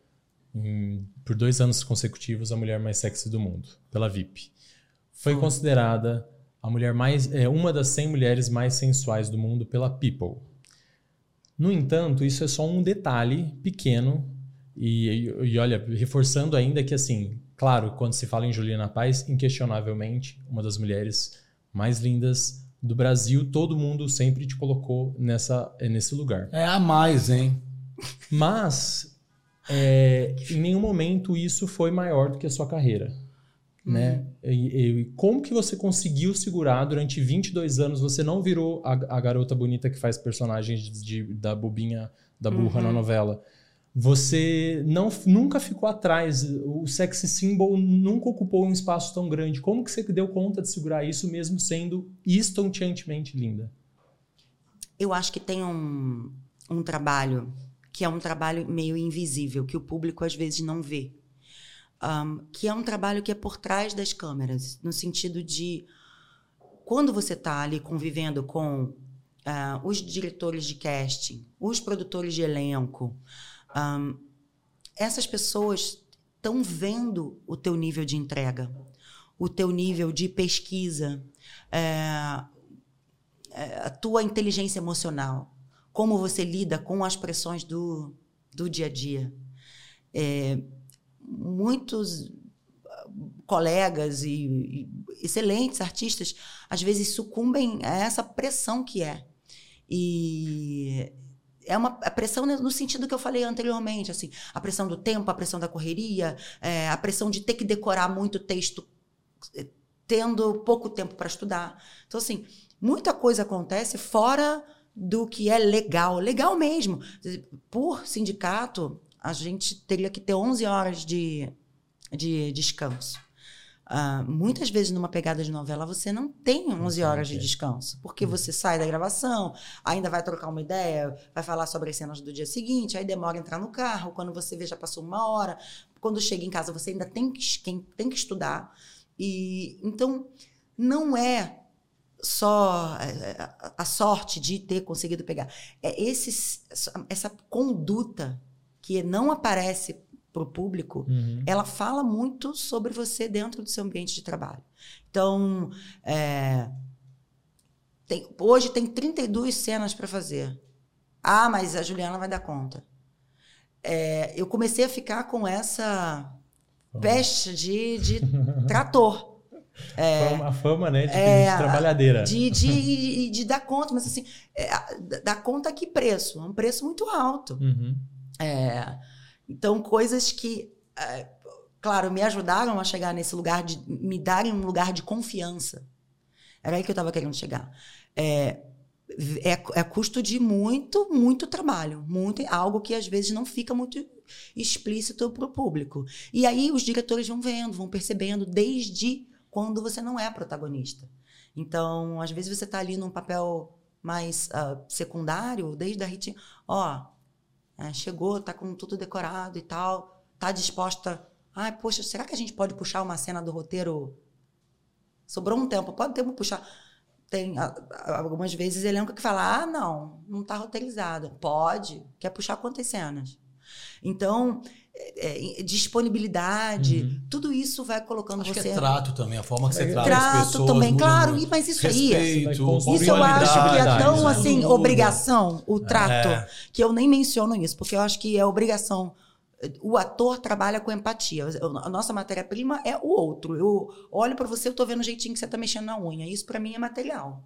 em, por dois anos consecutivos a mulher mais sexy do mundo, pela VIP. Foi hum. considerada a mulher mais. É, uma das 100 mulheres mais sensuais do mundo pela People. No entanto, isso é só um detalhe pequeno e, e, e, olha, reforçando ainda que assim, claro, quando se fala em Juliana Paz, inquestionavelmente uma das mulheres mais lindas do Brasil, todo mundo sempre te colocou nessa nesse lugar. É a mais, hein? Mas é, em nenhum momento isso foi maior do que a sua carreira né? Uhum. E, e, como que você conseguiu segurar durante 22 anos? Você não virou a, a garota bonita que faz personagens de, de, da bobinha, da burra uhum. na novela. Você não, nunca ficou atrás. O sexy symbol nunca ocupou um espaço tão grande. Como que você deu conta de segurar isso mesmo sendo estonteantemente linda? Eu acho que tem um, um trabalho que é um trabalho meio invisível, que o público às vezes não vê um, que é um trabalho que é por trás das câmeras, no sentido de quando você está ali convivendo com uh, os diretores de casting, os produtores de elenco, um, essas pessoas estão vendo o teu nível de entrega, o teu nível de pesquisa, é, é, a tua inteligência emocional, como você lida com as pressões do, do dia a dia. é, muitos ah, colegas e, e, excelentes artistas às vezes sucumbem a essa pressão que é. E é uma pressão no sentido que eu falei anteriormente, assim, a pressão do tempo, a pressão da correria, é, a pressão de ter que decorar muito texto é, tendo pouco tempo para estudar. Então, assim, muita coisa acontece fora do que é legal, legal mesmo. Por sindicato, a gente teria que ter 11 horas de, de descanso. Uh, muitas vezes numa pegada de novela você não tem 11 horas de descanso, porque uhum. você sai da gravação, ainda vai trocar uma ideia, vai falar sobre as cenas do dia seguinte, aí demora a entrar no carro, quando você vê já passou uma hora, quando chega em casa você ainda tem que, tem que estudar. E então não é só é, é, a sorte de ter conseguido pegar, é esse, essa conduta que não aparece para o público, uhum. ela fala muito sobre você dentro do seu ambiente de trabalho. Então, é, tem, hoje tem 32 cenas para fazer. Ah, mas a Juliana vai dar conta. É, eu comecei a ficar com essa peste de, de trator. É, a fama, né? De, é, de trabalhadeira. De, de, de, dar conta, mas assim, é, dar conta a que preço? Um preço muito alto. Uhum. É, então, coisas que, é, claro, me ajudaram a chegar nesse lugar, de me darem um lugar de confiança. Era aí que eu estava querendo chegar. É, é, é custo de muito, muito trabalho. Muito, algo que às vezes não fica muito explícito para o público. E aí os diretores vão vendo, vão percebendo desde quando você não é protagonista. Então, às vezes você está ali num papel mais uh, secundário, desde a Ritinha, ó, é, chegou, tá com tudo decorado e tal, tá disposta. Ai, poxa, será que a gente pode puxar uma cena do roteiro? Sobrou um tempo, pode ter um puxar. Tem algumas vezes elenco que fala: ah, não, não tá roteirizado. Pode, quer puxar quantas cenas? Então, é, é, disponibilidade, uhum. tudo isso vai colocando acho você. Que é trato também, a forma que você trata trato as pessoas. também, claro, muito. mas isso Respeito, aí. Isso eu acho que é tão assim, obrigação, o trato, é. que eu nem menciono isso, porque eu acho que é obrigação. O ator trabalha com empatia. A nossa matéria-prima é o outro. Eu olho para você, eu tô vendo o jeitinho que você tá mexendo na unha. Isso para mim é material.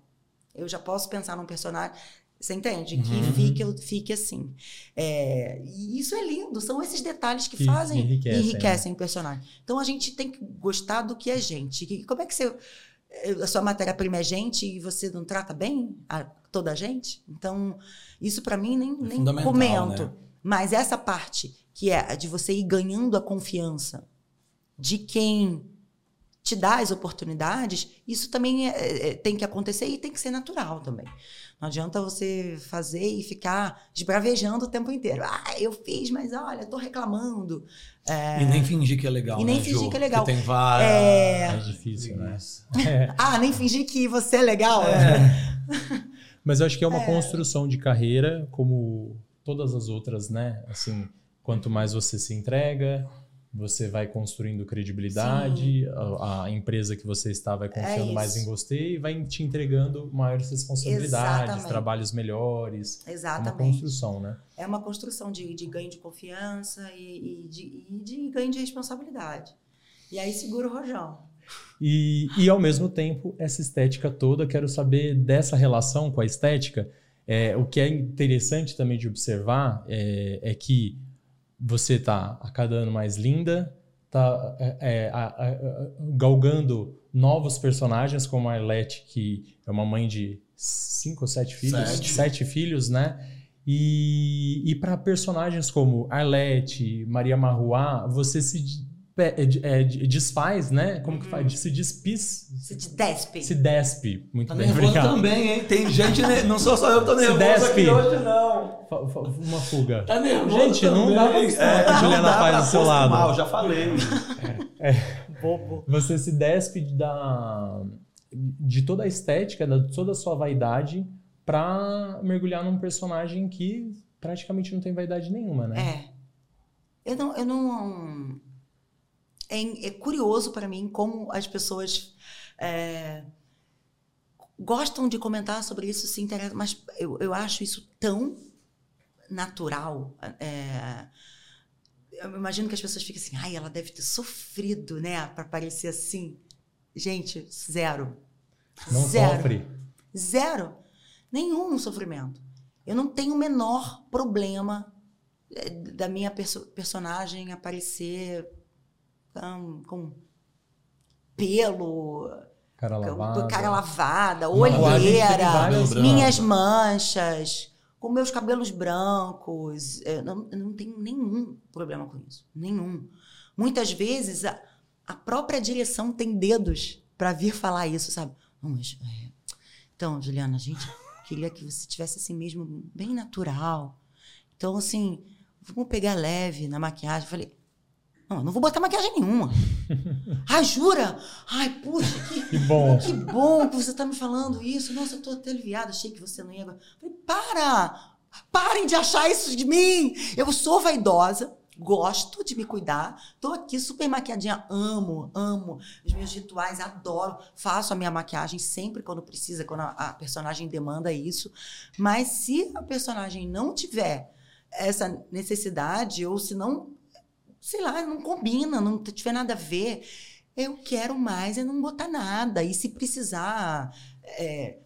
Eu já posso pensar num personagem. Você entende? Uhum. Que fique, fique assim. É, e isso é lindo, são esses detalhes que, que fazem enriquecem, enriquecem né? o personagem. Então a gente tem que gostar do que é gente. Como é que você. A sua matéria-prima é gente e você não trata bem a, toda a gente? Então, isso para mim nem, é nem comento. Né? Mas essa parte que é de você ir ganhando a confiança de quem te dá as oportunidades, isso também é, é, tem que acontecer e tem que ser natural também. Não adianta você fazer e ficar esbravejando o tempo inteiro. Ah, eu fiz, mas olha, tô reclamando. É... E nem fingir que é legal. E nem né, fingir que é legal. Que tem várias. É... é difícil, né? É. ah, nem fingir que você é legal. É. mas eu acho que é uma é. construção de carreira, como todas as outras, né? Assim, quanto mais você se entrega, você vai construindo credibilidade, a, a, empresa que você está vai confiando é mais em você e vai te entregando maiores responsabilidades, Exatamente. trabalhos melhores. Exatamente. É uma construção, né? É uma construção de, de ganho de confiança e, e, de, e de ganho de responsabilidade. E aí segura o rojão. E, e ao mesmo tempo, essa estética toda, quero saber dessa relação com a estética. É, o que é interessante também de observar é, é que você tá a cada ano mais linda, tá é, é, galgando novos personagens, como a Arlette, que é uma mãe de cinco ou sete filhos, sete, sete filhos, né? E, e para personagens como Arlette, Maria Marruá, você se é, é, desfaz, né? Como que faz? Se despis. Se despe. Se despe. Muito tá bem, nervoso obrigado. também, hein? Tem gente, não sou só eu que tô nervoso se despe. aqui hoje, não. Uma fuga. Tá nervoso Gente, também. não dá pra é, a Juliana faz do seu lado. Mal, já falei. É, Bobo. Você se despe da, de toda a estética, de toda a sua vaidade pra mergulhar num personagem que praticamente não tem vaidade nenhuma, né? É. Eu não... Eu não é, é curioso para mim como as pessoas é, gostam de comentar sobre isso, se interessam, mas eu, eu acho isso tão natural. É, eu imagino que as pessoas fiquem assim, ai, ela deve ter sofrido, né, para parecer assim. Gente, zero. Não zero. sofre. Zero. Nenhum sofrimento. Eu não tenho o menor problema eh, da minha perso personagem aparecer um, com pelo, Cara com- lavada. cara lavada, olheira, Cabelo minhas manchas, com meus cabelos brancos. Eu não, eu não tenho nenhum problema com isso. Nenhum. Muitas vezes a, a própria direção tem dedos para vir falar isso, sabe? Mas, é, Então, Juliana, a gente queria que você tivesse assim mesmo, bem natural. Então, assim, vamos pegar leve na maquiagem. Eu falei, não, não vou botar maquiagem nenhuma. Ai, jura? Ai, puxa, que, Que bom. que bom que você está me falando isso. Nossa, eu tô até aliviada, achei que você não ia. Falei, para! Parem de achar isso de mim! Eu sou vaidosa, gosto de me cuidar, tô aqui super maquiadinha, amo, amo os meus rituais, adoro. Faço a minha maquiagem sempre quando precisa, quando a, a personagem demanda isso. Mas se a personagem não tiver essa necessidade, ou se não, sei lá, não combina, não tiver nada a ver, eu quero mais é não botar nada. E se precisar é,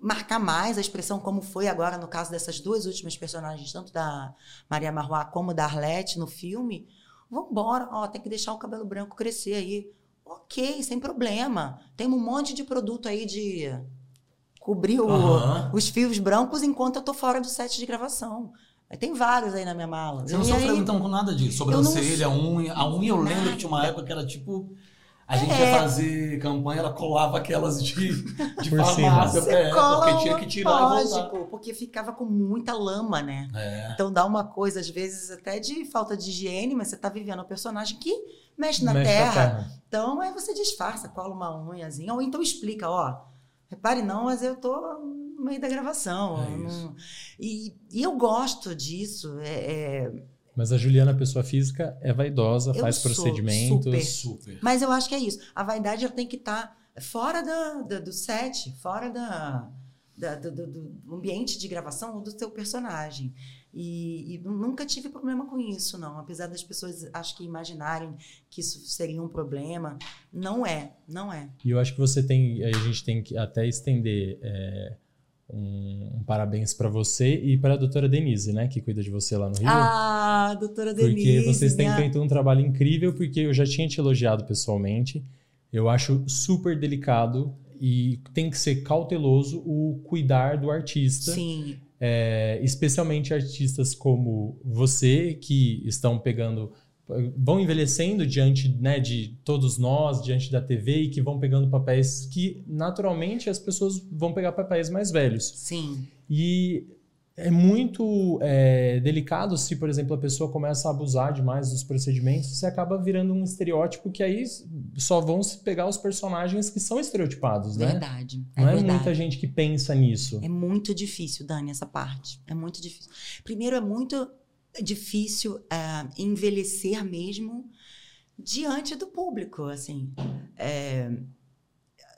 marcar mais a expressão, como foi agora no caso dessas duas últimas personagens, tanto da Maria Marroá como da Arlete no filme, vambora, ó, tem que deixar o cabelo branco crescer aí. Ok, sem problema. Tem um monte de produto aí de cobrir o- Aham. os fios brancos enquanto eu tô fora do set de gravação. Tem vários aí na minha mala. Você não E sofreu aí- então com nada disso? Eu não Sobrancelha, unha. A unha eu lembro que tinha uma época que era tipo. A gente É. ia fazer campanha, ela colava aquelas de, de Por farmácia, cima. é, cola porque tinha que tirar e voltar. lógico, porque ficava com muita lama, né? É. Então dá uma coisa, às vezes, até de falta de higiene, mas você tá vivendo um personagem que mexe na, Mexe com a terra. Então aí você disfarça, cola uma unhazinha, ou então explica, ó. Repare não, mas eu tô meio da gravação. É não-. E, e eu gosto disso. é- é, Mas a Juliana, pessoa física, é vaidosa, Eu faz procedimentos. Super. Mas eu acho que é isso. A vaidade ela tem que estar fora da, da- do set, fora da, da- do, do- do ambiente de gravação do seu personagem. E, e nunca tive problema com isso, não. Apesar das pessoas, acho que imaginarem que isso seria um problema. Não é, não é. E eu acho que você tem. A gente tem que até estender é, um, um parabéns para você e para a doutora Denise, né? Que cuida de você lá no Rio. Ah, doutora Porque Denise. vocês têm minha- feito um trabalho incrível, porque eu já tinha te elogiado pessoalmente. Eu acho super delicado e tem que ser cauteloso o cuidar do artista. Sim, É, especialmente artistas como você, que estão pegando. Vão envelhecendo diante né, de todos nós, diante da TV, e que vão pegando papéis que, naturalmente, as pessoas vão pegar papéis mais velhos. sim. E é muito é, delicado se, por exemplo, a pessoa começa a abusar demais dos procedimentos, você acaba virando um estereótipo que aí só vão se pegar os personagens que são estereotipados, né? Verdade. É Não é verdade. muita gente que pensa nisso. É muito difícil, Dani, essa parte. É muito difícil. Primeiro, é muito difícil é, envelhecer mesmo diante do público, assim. É,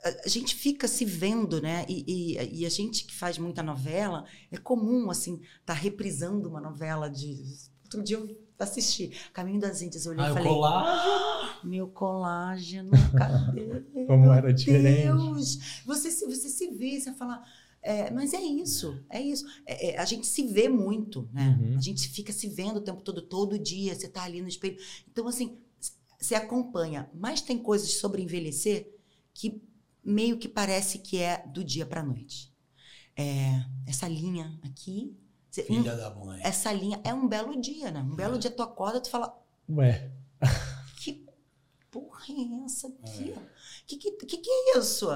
a- gente fica se vendo, né? E, e- e a gente que faz muita novela, é comum, assim, estar reprisando uma novela de... Outro dia eu assisti Caminho das Índias, eu olhei Ah, e o falei... colágeno. Meu colágeno, cadê? Como era diferente. Deus! Você se, você se vê, você fala. É, mas é isso, é isso. É, é, a gente se vê muito, né? Uhum. A gente fica se vendo o tempo todo, todo dia, você tá ali no espelho. Então, assim, você acompanha. Mas tem coisas sobre envelhecer que meio que parece que é do dia pra noite. É, essa linha aqui. hum, Filha da mãe. essa linha é um belo dia, né? Um belo dia tu acorda, tu fala, Ué, que porra é essa aqui? Que, que, que que é isso?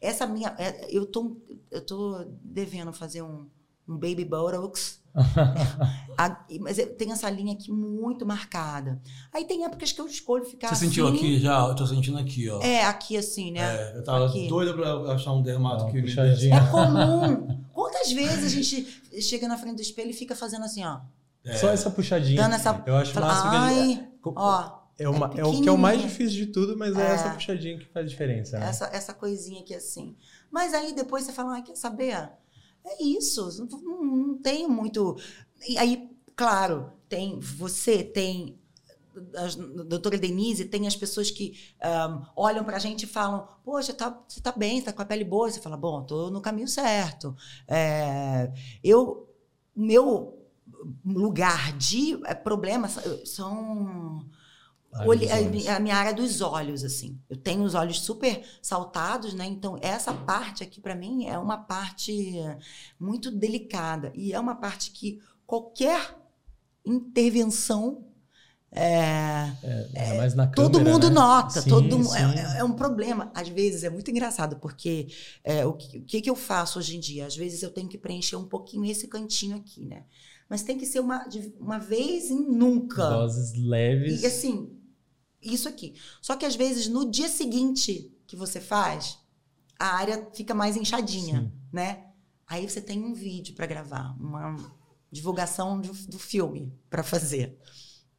Essa minha. é, Eu tô, eu tô devendo fazer um, um Baby Botox. A- e- mas eu tenho essa linha aqui muito marcada. Aí tem épocas que eu escolho ficar Você sentiu assim. aqui já? Eu tô sentindo aqui, ó. É, aqui assim, né? É, eu tava Aqui. doido pra achar um dermato Ó, que me. É comum. Quantas vezes a gente chega na frente do espelho e fica fazendo assim, ó? É. só essa puxadinha. Dando essa. Eu acho fala, que Ai, ó. É, uma- é é o que é o mais difícil de tudo, mas é, É. essa puxadinha que faz diferença, né? essa, essa coisinha aqui assim. Mas aí depois você fala, ah, quer saber? É isso, não, não tenho muito. E aí, claro, tem você tem a doutora Denise, tem as pessoas que um, olham pra gente e falam: Poxa, tá, você tá bem, você tá com a pele boa. Você fala: Bom, tô no caminho certo. É, eu, meu lugar de é, problema são. Olhe, a, minha área dos olhos, assim. Eu tenho os olhos super saltados, né? Então, essa parte aqui, para mim, é uma parte muito delicada. E é uma parte que qualquer intervenção é, é, é, mais na todo câmera, mundo né? nota, Sim, todo sim. é, é um problema. Às vezes é muito engraçado, porque é, o, que, o que que eu faço hoje em dia? Às vezes eu tenho que preencher um pouquinho esse cantinho aqui, né? Mas tem que ser uma, uma vez em nunca. Doses leves. E assim, isso aqui. Só que às vezes no dia seguinte que você faz, a área fica mais inchadinha, Sim. né? Aí você tem um vídeo para gravar, uma divulgação do, do filme para fazer.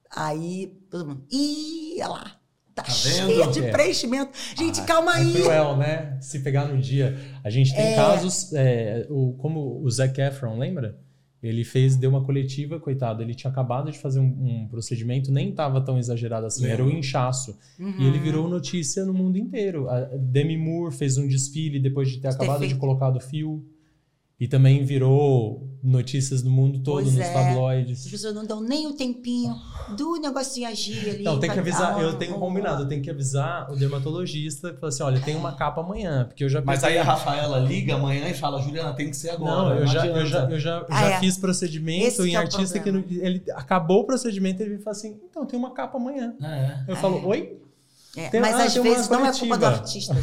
Aí todo mundo, ih, olha lá, tá, Tá cheia de É. preenchimento. Gente, Ah, calma é aí. cruel, né? Se pegar no dia. A gente tem É. casos, é, o, como o Zac Efron, lembra? Ele fez, deu uma coletiva, coitado. Ele tinha acabado de fazer um, um procedimento, nem estava tão exagerado assim, era o Lembro. inchaço. Uhum. E ele virou notícia no mundo inteiro. A Demi Moore fez um desfile depois de ter De ter acabado de feito. colocar o fio. E também virou notícias no mundo todo, Pois nos é. tabloides. As pessoas não dão nem o tempinho do negocinho agir ali. Não, tem que avisar, eu tenho combinado, eu tenho que avisar o dermatologista que fala assim: olha, tem uma capa amanhã, porque eu já Mas aí a Rafaela liga amanhã e fala, Juliana, tem que ser agora. Não, eu já, eu já, eu já, Ah, já é. fiz procedimento Esse em que é o artista que no- ele acabou o procedimento e ele fala assim: então tem uma capa amanhã. É. Eu falo, oi? É, Tem- mas ah, às tem vezes não é culpa do coletiva. artista.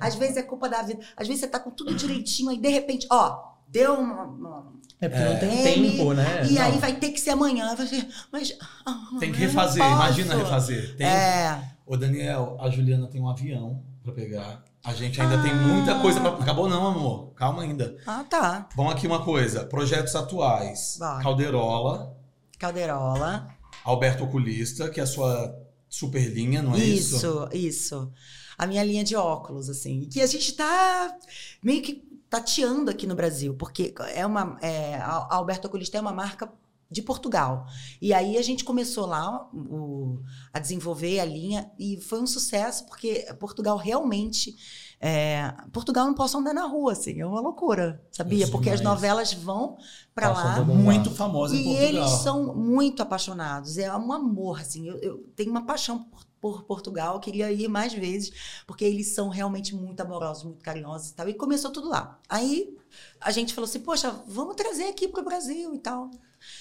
às vezes é culpa da vida. Às vezes você tá com tudo direitinho, aí de repente, ó, deu uma. uma- É porque não tem tempo, né? e Não. aí vai ter que ser amanhã. Vai ser, mas. ah, Tem que refazer, imagina refazer. Tem... É. Ô, Daniel, a Juliana tem um avião pra pegar. A gente ainda tem Ah. muita coisa pra... Acabou não, amor. Calma ainda. Ah, tá. Vamos aqui uma coisa. Projetos atuais. Vai. Calderola, Calderola. Alberto Oculista, que é a sua super linha, não é isso? Isso, isso. A minha linha de óculos, assim. Que a gente tá meio que tateando aqui no Brasil, porque é uma. É, a Alberto Oculista é uma marca de Portugal. E aí a gente começou lá o- a desenvolver a linha e foi um sucesso, porque Portugal realmente. é, Portugal não posso andar na rua, assim, é uma loucura, sabia? Porque as novelas vão para lá. Muito lado. famosa em E Portugal. eles são muito apaixonados. É um amor, assim. Eu, eu tenho uma paixão por, por Portugal. Eu queria ir mais vezes, porque eles são realmente muito amorosos, muito carinhosos e tal. E começou tudo lá. Aí a gente falou assim: poxa, vamos trazer aqui para o Brasil e tal.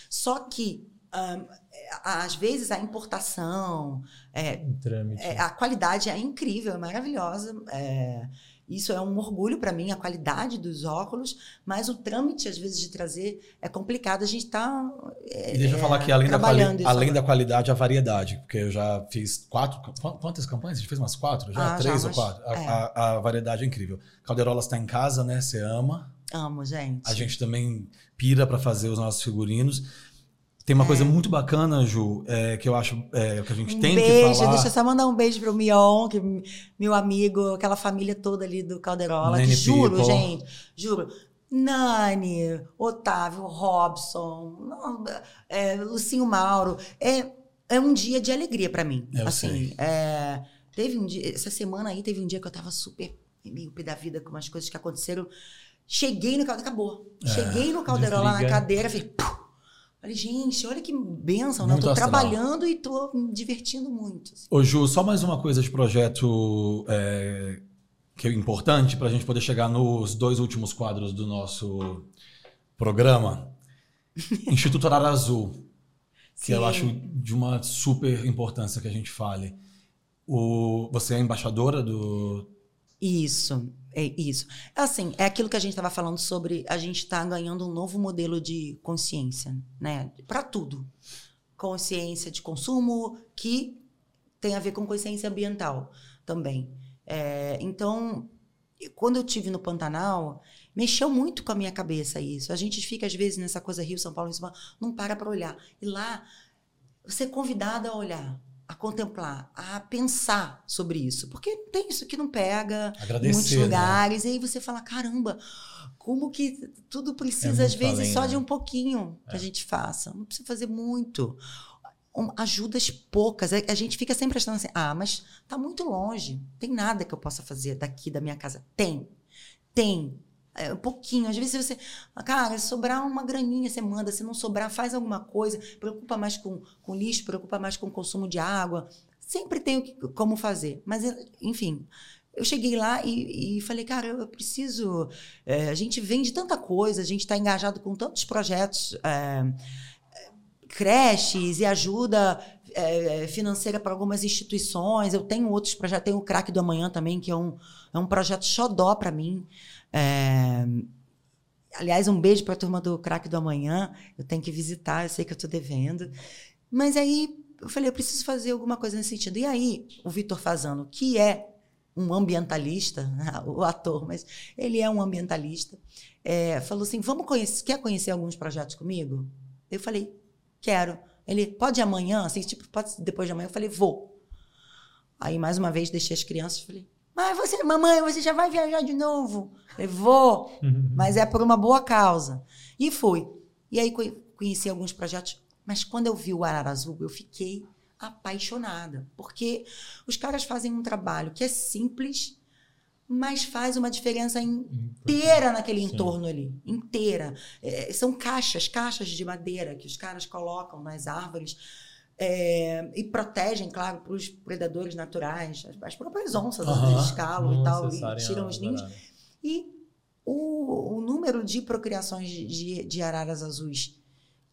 Só que. é, às vezes a importação, é, é, a qualidade é incrível, é maravilhosa. é, isso é um orgulho para mim, a qualidade dos óculos, mas o trâmite, às vezes, de trazer é complicado. A gente está. E deixa eu falar que além, da, quali- além da qualidade, a variedade. Porque eu já fiz quatro. qu- Quantas campanhas? A gente fez umas quatro? Já? Ah, Três já, ou quatro? A, é. a- a variedade é incrível. Calderola está em casa, né? Você ama. Amo, gente. A gente também pira para fazer os nossos figurinos. Tem uma coisa muito bacana, Ju, é, que eu acho é, que a gente um tem beijo, que falar. deixa eu só mandar um beijo pro Mion, que é meu amigo, aquela família toda ali do Calderola. Que juro, People. gente, juro. Nani, Otávio, Robson, não, é, Lucinho Mauro. É, é um dia de alegria pra mim. Eu assim, é, teve um dia, essa semana aí teve um dia que eu tava super meio pé da vida com umas coisas que aconteceram. Cheguei no Calderola, acabou. É, Cheguei no Calderola na desliga. cadeira, falei, "Pum". Falei, gente, olha que bênção, né? Eu tô astral. trabalhando e tô me divertindo muito. assim. Ô, Ju, só mais uma coisa de projeto é, que é importante para a gente poder chegar nos dois últimos quadros do nosso programa. Instituto Arara Azul, que eu Sim. acho de uma super importância que a gente fale. O, você é embaixadora do. Isso, é isso. Assim, é aquilo que a gente estava falando sobre a gente estar ganhando um novo modelo de consciência, né? Para tudo. Consciência de consumo, que tem a ver com consciência ambiental também. É, então, quando eu tive no Pantanal, mexeu muito com a minha cabeça isso. A gente fica, às vezes, nessa coisa Rio, São Paulo, Rio, São Paulo, não para para olhar. E lá, você é convidada a olhar, a contemplar, a pensar sobre isso. Porque tem isso que não pega em muitos né? lugares. E aí você fala, caramba, como que tudo precisa, É às vezes, além, só né? de um pouquinho que É. a gente faça. Não precisa fazer muito. um, ajudas poucas. A, a gente fica sempre achando assim, ah, mas tá muito longe. Tem nada que eu possa fazer daqui da minha casa. Tem. Tem. É, um pouquinho. Às vezes você. Cara, se sobrar uma graninha, você manda. Se não sobrar, faz alguma coisa. Preocupa mais com, com lixo, preocupa mais com o consumo de água. Sempre tem como fazer. Mas, enfim. Eu cheguei lá e, e falei, cara, eu preciso. É, a gente vende tanta coisa, a gente está engajado com tantos projetos. É, creches e ajuda é, financeira para algumas instituições. Eu tenho outros projetos, tenho o Crack do Amanhã também, que é um, é um projeto xodó para mim. É, aliás, um beijo para a turma do Crack do Amanhã. Eu tenho que visitar, eu sei que eu estou devendo. Mas aí eu falei, eu preciso fazer alguma coisa nesse sentido. E aí, o Vitor Fazano, que é um ambientalista, o ator, mas ele é um ambientalista, é, falou assim: vamos conhecer, quer conhecer alguns projetos comigo? Eu falei, Quero. Ele, pode amanhã? Assim, tipo, pode depois de amanhã? Eu falei, vou. Aí, mais uma vez, deixei as crianças falei, mas você, mamãe, você já vai viajar de novo? Eu falei, vou, mas é por uma boa causa. E fui. E aí conheci alguns projetos, mas quando eu vi o Arara Azul, eu fiquei apaixonada, porque os caras fazem um trabalho que é simples, mas faz uma diferença inteira naquele Sim. entorno ali, inteira. É, são caixas, caixas de madeira que os caras colocam nas árvores é, e protegem, claro, para os predadores naturais, as, as próprias onças, uhum. escalam e tal, e tiram os ninhos. E o, o, número de procriações de, de, de araras azuis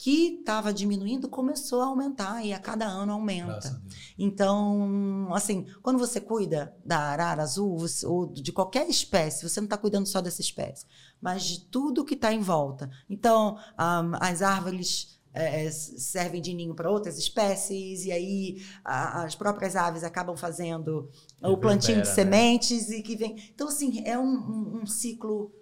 que estava diminuindo começou a aumentar e a cada ano aumenta. Então, assim, quando você cuida da arara azul você, ou de qualquer espécie, você não está cuidando só dessa espécie, mas de tudo que está em volta. Então, um, as árvores é, servem de ninho para outras espécies, e aí a, as próprias aves acabam fazendo o plantio de né? sementes e que vem. Então, assim, é um, um, um ciclo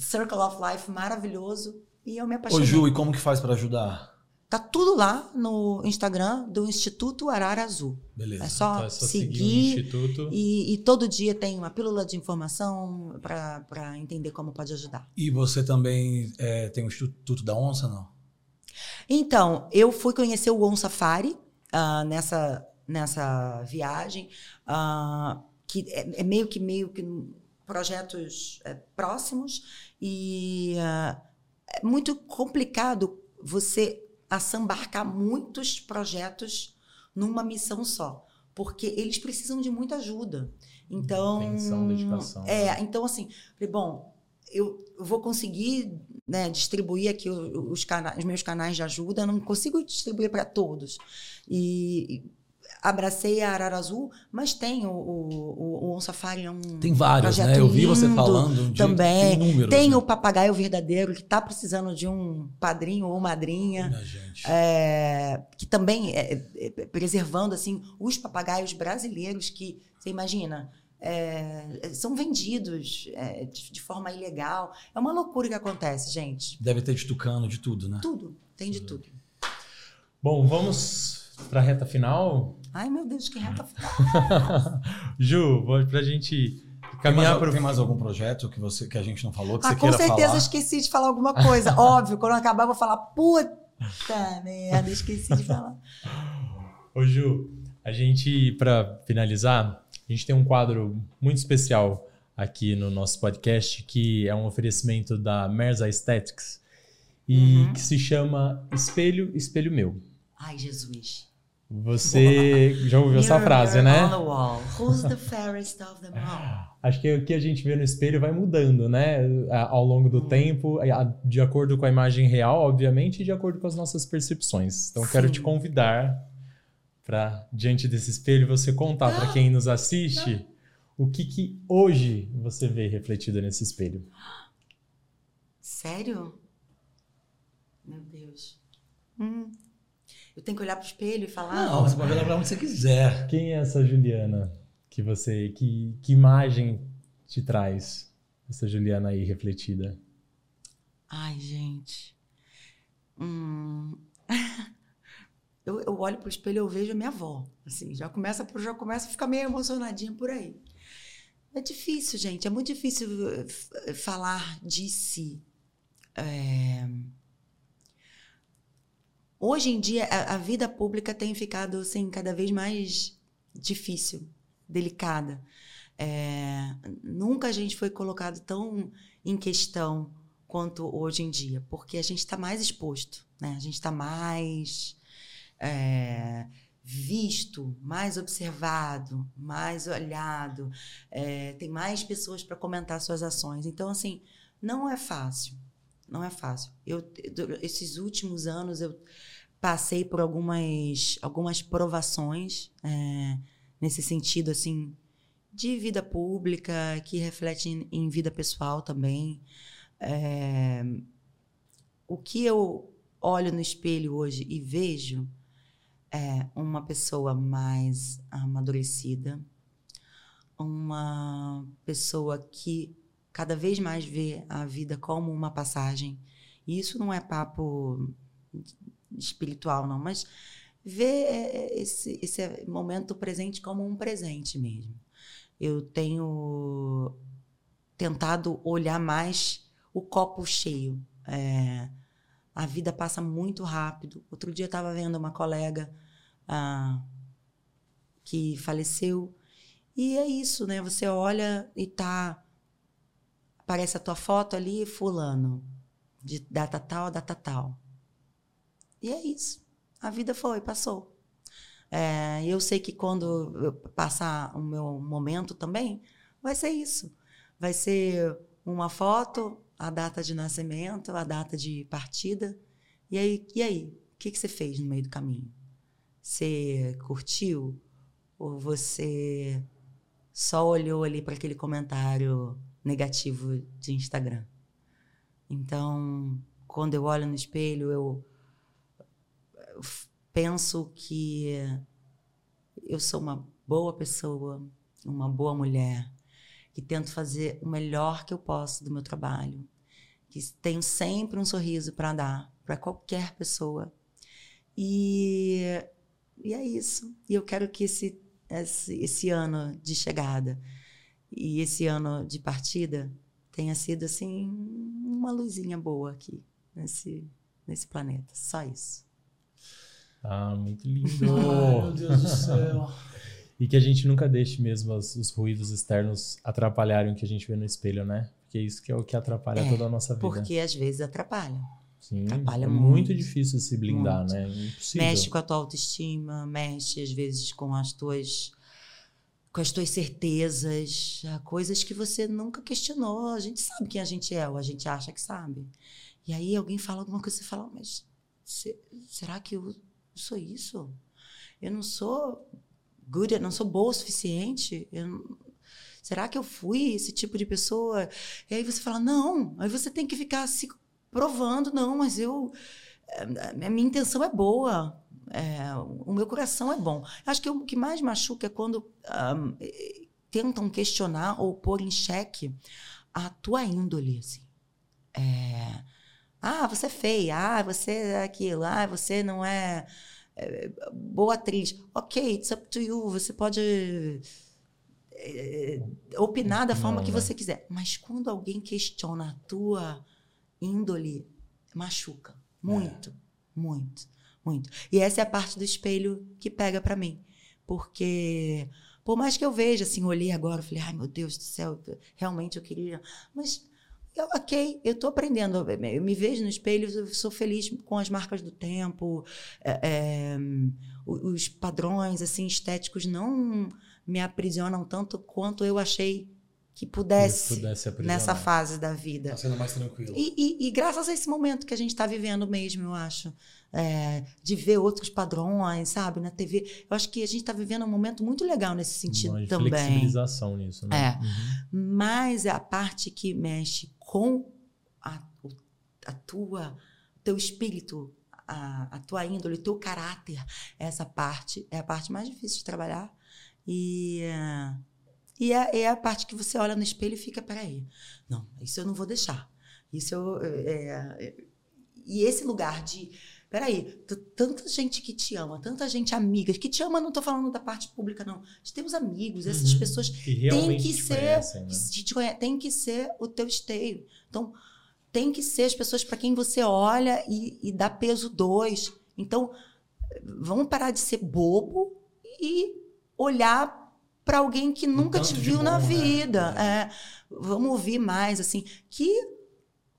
Circle of Life maravilhoso e eu me apaixonei. Ô Ju, e como que faz para ajudar? Tá tudo lá no Instagram do Instituto Arara Azul. Beleza. É só, então é só seguir. seguir e, e, todo dia tem uma pílula de informação para entender como pode ajudar. E você também é, tem o Instituto da Onça, não? Então, eu fui conhecer o On Safari uh, nessa, nessa viagem, uh, que é, é, meio que meio que projetos é, próximos e uh, é muito complicado você assambarcar muitos projetos numa missão só, porque eles precisam de muita ajuda. Então, Atenção, dedicação. É, então assim, bom, eu, vou conseguir né, distribuir aqui os, canais, os meus canais de ajuda, não consigo distribuir para todos. E abracei a Arara Azul, mas tem o, o, o On Safari é um Tem vários, né? Eu vi você falando de, também. De números, tem né? o Papagaio Verdadeiro, que está precisando de um padrinho ou madrinha. É, que também é, é, preservando assim os papagaios brasileiros que, você imagina, é, são vendidos é, de, de, forma ilegal. É uma loucura que acontece, gente. Deve ter de tucano, de tudo, né? Tudo, tem de tudo. Bom, vamos para a reta final. Ai, meu Deus, que reta final. Ju, para a gente caminhar pro... tem mais algum projeto que, você, que a gente não falou, que ah, você queira falar? Com certeza esqueci de falar alguma coisa. Óbvio, quando acabar eu vou falar, puta merda, esqueci de falar. Ô Ju, a gente, para finalizar, a gente tem um quadro muito especial aqui no nosso podcast, que é um oferecimento da Merza Aesthetics, e uhum. que se chama Espelho, Espelho Meu. Ai, Jesus. Você já ouviu essa frase, né? On the wall. Who's the fairest of them all? Acho que o que a gente vê no espelho vai mudando, né? Ao longo do hum. tempo, de acordo com a imagem real, obviamente, e de acordo com as nossas percepções. Então, Sim. quero te convidar para, diante desse espelho, você contar para quem nos assiste o que, que hoje você vê refletido nesse espelho. Sério? Meu Deus. Hum. Eu tenho que olhar para o espelho e falar. Não, você pode olhar para onde você quiser. Quem é essa Juliana que você. Que, que imagem te traz essa Juliana aí refletida? Ai, gente. Hum. eu, eu olho para o espelho e eu vejo a minha avó. Assim, já começa, já começa a ficar meio emocionadinha por aí. É difícil, gente. É muito difícil eh, falar de si. É hoje em dia a, a vida pública tem ficado assim cada vez mais difícil, delicada. É, nunca a gente foi colocado tão em questão quanto hoje em dia, porque a gente está mais exposto, né? A gente está mais é, visto, mais observado, mais olhado, é, tem mais pessoas para comentar suas ações. Então, assim, não é fácil, não é fácil. Eu, esses últimos anos eu passei por algumas, algumas provações é, nesse sentido, assim, de vida pública, que reflete em, em vida pessoal também. É, o que eu olho no espelho hoje e vejo é uma pessoa mais amadurecida, uma pessoa que cada vez mais vê a vida como uma passagem. E isso não é papo espiritual, não, mas vê é, esse, esse momento presente como um presente mesmo. Eu tenho tentado olhar mais o copo cheio. É, a vida passa muito rápido. Outro dia eu estava vendo uma colega ah, que faleceu. E é isso, né? Você olha e tá. Aparece a tua foto ali, fulano. De data tal data tal. E é isso. A vida foi, passou. É, eu sei que quando eu passar o meu momento também, vai ser isso. Vai ser uma foto, a data de nascimento, a data de partida. E aí, e aí? O que, que você fez no meio do caminho? Você curtiu? Ou você só olhou ali para aquele comentário negativo de Instagram? Então, quando eu olho no espelho, eu, penso que eu sou uma boa pessoa, uma boa mulher, que tento fazer o melhor que eu posso do meu trabalho, que tenho sempre um sorriso para dar para qualquer pessoa. E e é isso. E eu quero que esse, esse, esse ano de chegada e esse ano de partida tenha sido assim uma luzinha boa aqui nesse, nesse planeta. Só isso. Ah, muito lindo. Ai, meu Deus do céu. e que a gente nunca deixe mesmo os, os, ruídos externos atrapalharem o que a gente vê no espelho, né? Porque isso que é o que atrapalha é, toda a nossa vida. Porque às vezes atrapalha. Sim, Atrapalha é muito, muito difícil se blindar, muito. né? Impossível. Mexe com a tua autoestima, mexe às vezes com as tuas com as tuas certezas, coisas que você nunca questionou. A gente sabe quem a gente é, ou a gente acha que sabe. E aí alguém fala alguma coisa e você fala, mas será que eu sou isso? Eu não sou good, eu não sou boa o suficiente? Eu, será que eu fui esse tipo de pessoa? E aí você fala, não. Aí você tem que ficar se provando, não, mas eu. Eh, a minha intenção é boa. É, o meu coração é bom. Acho que o que mais machuca é quando um, tentam questionar ou pôr em xeque a tua índole. Assim. É, ah, você é feia. Ah, você é aquilo. Ah, você não é, é boa atriz. Ok, it's up to you. Você pode é, opinar da forma não, que você quiser. Mas quando alguém questiona a tua índole machuca. Muito, é. muito, muito. E essa é a parte do espelho que pega para mim. Porque, por mais que eu veja, assim, olhei agora, eu falei, ai meu Deus do céu, realmente eu queria. Mas, eu, ok, eu estou aprendendo. Eu me vejo no espelho, eu sou feliz com as marcas do tempo, é, é, os padrões, assim, estéticos não me aprisionam tanto quanto eu achei que pudesse, pudesse nessa fase da vida. Tá sendo mais tranquilo. E, e, e, graças a esse momento que a gente está vivendo mesmo, eu acho, é, de ver outros padrões, sabe, na TV. Eu acho que a gente está vivendo um momento muito legal nesse sentido Uma também. flexibilização nisso, né? É. Uhum. Mas é a parte que mexe com a, a tua, teu espírito, a, a tua índole, o teu caráter, essa parte é a parte mais difícil de trabalhar. E. E é, é, a parte que você olha no espelho e fica, peraí, não, isso eu não vou deixar. Isso eu. É, é, e esse lugar de. Peraí, tanta gente que te ama, tanta gente amiga, que te ama, não estou falando da parte pública, não. Temos amigos, essas uhum, pessoas que têm que ser. Conhecem, né? te conhece, tem que ser o teu esteio. Então, tem que ser as pessoas para quem você olha e, e dá peso dois Então, vamos parar de ser bobo e olhar para alguém que nunca te viu bom, na né? vida. É, vamos ouvir mais, assim, que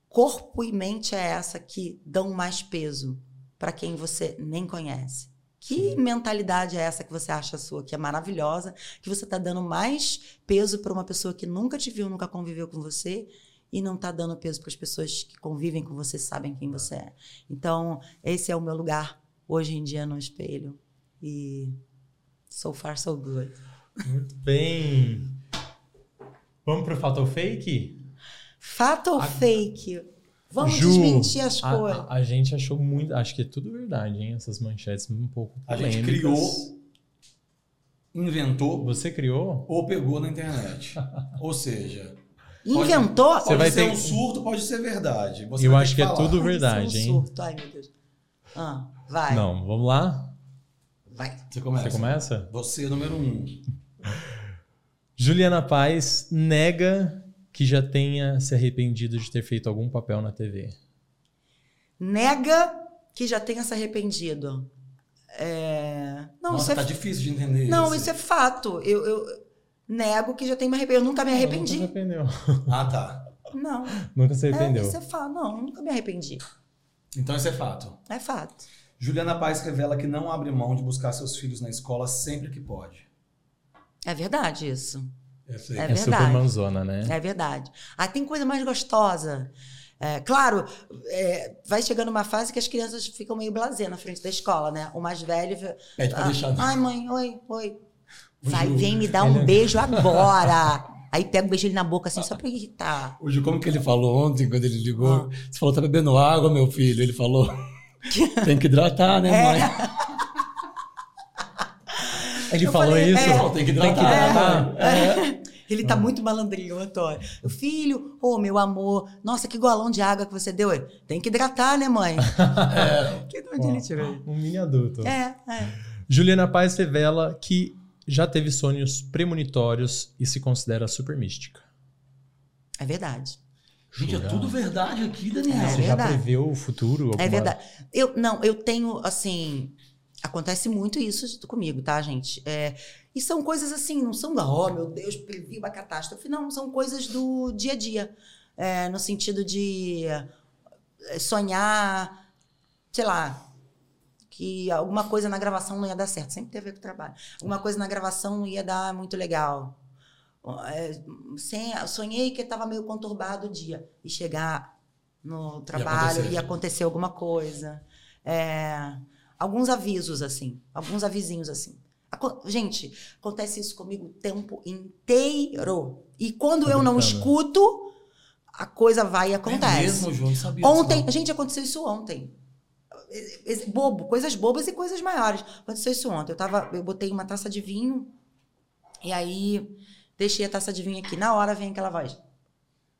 corpo e mente é essa que dão mais peso para quem você nem conhece? Que Sim. mentalidade é essa que você acha sua, que é maravilhosa, que você está dando mais peso para uma pessoa que nunca te viu, nunca conviveu com você e não está dando peso para as pessoas que convivem com você, sabem quem você é. Então, esse é o meu lugar hoje em dia no espelho. E so far, so good. Muito bem. Vamos para o fato ou fake? Fato ou a... fake? Vamos Ju, desmentir as coisas. A, a, gente achou muito. Acho que é tudo verdade, hein? Essas manchetes um pouco. Polêmicas. A gente criou, inventou. Você criou? Ou pegou na internet. ou seja. Inventou? Pode, pode ser ter... um surto, pode ser verdade. Você Eu acho que, que é tudo verdade, hein? Um surto. Ai, meu Deus. Ah, vai. Não, vamos lá? Vai. Você começa. Você começa? Você, número um. Juliana Paz nega que já tenha se arrependido de ter feito algum papel na TV. Nega que já tenha se arrependido. É... Não, Nossa, isso tá é... difícil de entender Não, isso, isso é fato. Eu, eu, nego que já tenho me arrependido. Eu nunca me arrependi. Nunca arrependeu. Ah, tá. Não. Nunca se arrependeu. É, isso é fato. Não, nunca me arrependi. Então isso é fato. É fato. Juliana Paz revela que não abre mão de buscar seus filhos na escola sempre que pode. É verdade isso. É, é, é super manzona, né? É verdade. Ah, tem coisa mais gostosa. É, claro, é, vai chegando uma fase que as crianças ficam meio blasé na frente da escola, né? O mais velho. Pede pra ah, deixar. Ai, mãe, oi, oi. Vai, vem me dar um ele... beijo agora. Aí pega um beijo ele na boca, assim, só pra irritar. Hoje, como que ele falou ontem, quando ele ligou? Ah. Você falou, tá bebendo água, meu filho. Ele falou, tem que hidratar, né, é. mãe? Ele eu falou falei, isso? É, tem que hidratar. É, é. Ele tá muito malandrinho, Antônio. O filho, ô oh, meu amor, nossa, que golão de água que você deu. Tem que hidratar, né, mãe? é. Que onde ele tirou? Um mini adulto. É, é. Juliana Paz revela que já teve sonhos premonitórios e se considera super mística. É verdade. Gente, é tudo verdade aqui, Daniel. É Você verdade. já preveu o futuro? Alguma... É verdade. Eu, não, eu tenho, assim, Acontece muito isso comigo, tá, gente? É, e são coisas assim, não são, oh meu Deus, previ uma catástrofe. Não, são coisas do dia a dia. É, no sentido de é, sonhar, sei lá, que alguma coisa na gravação não ia dar certo. Sempre tem a ver com o trabalho. Alguma coisa na gravação não ia dar muito legal. É, sonhei que estava meio conturbado o dia. E chegar no trabalho e acontecer alguma coisa. É, alguns avisos assim, alguns avisinhos assim. Gente, acontece isso comigo o tempo inteiro. E quando eu não escuto, a coisa vai e acontece. É mesmo, João, sabia ontem, disso, gente, aconteceu isso ontem. Bobo, coisas bobas e coisas maiores. Aconteceu isso ontem. Eu tava, eu botei uma taça de vinho e aí deixei a taça de vinho aqui. Na hora vem aquela voz.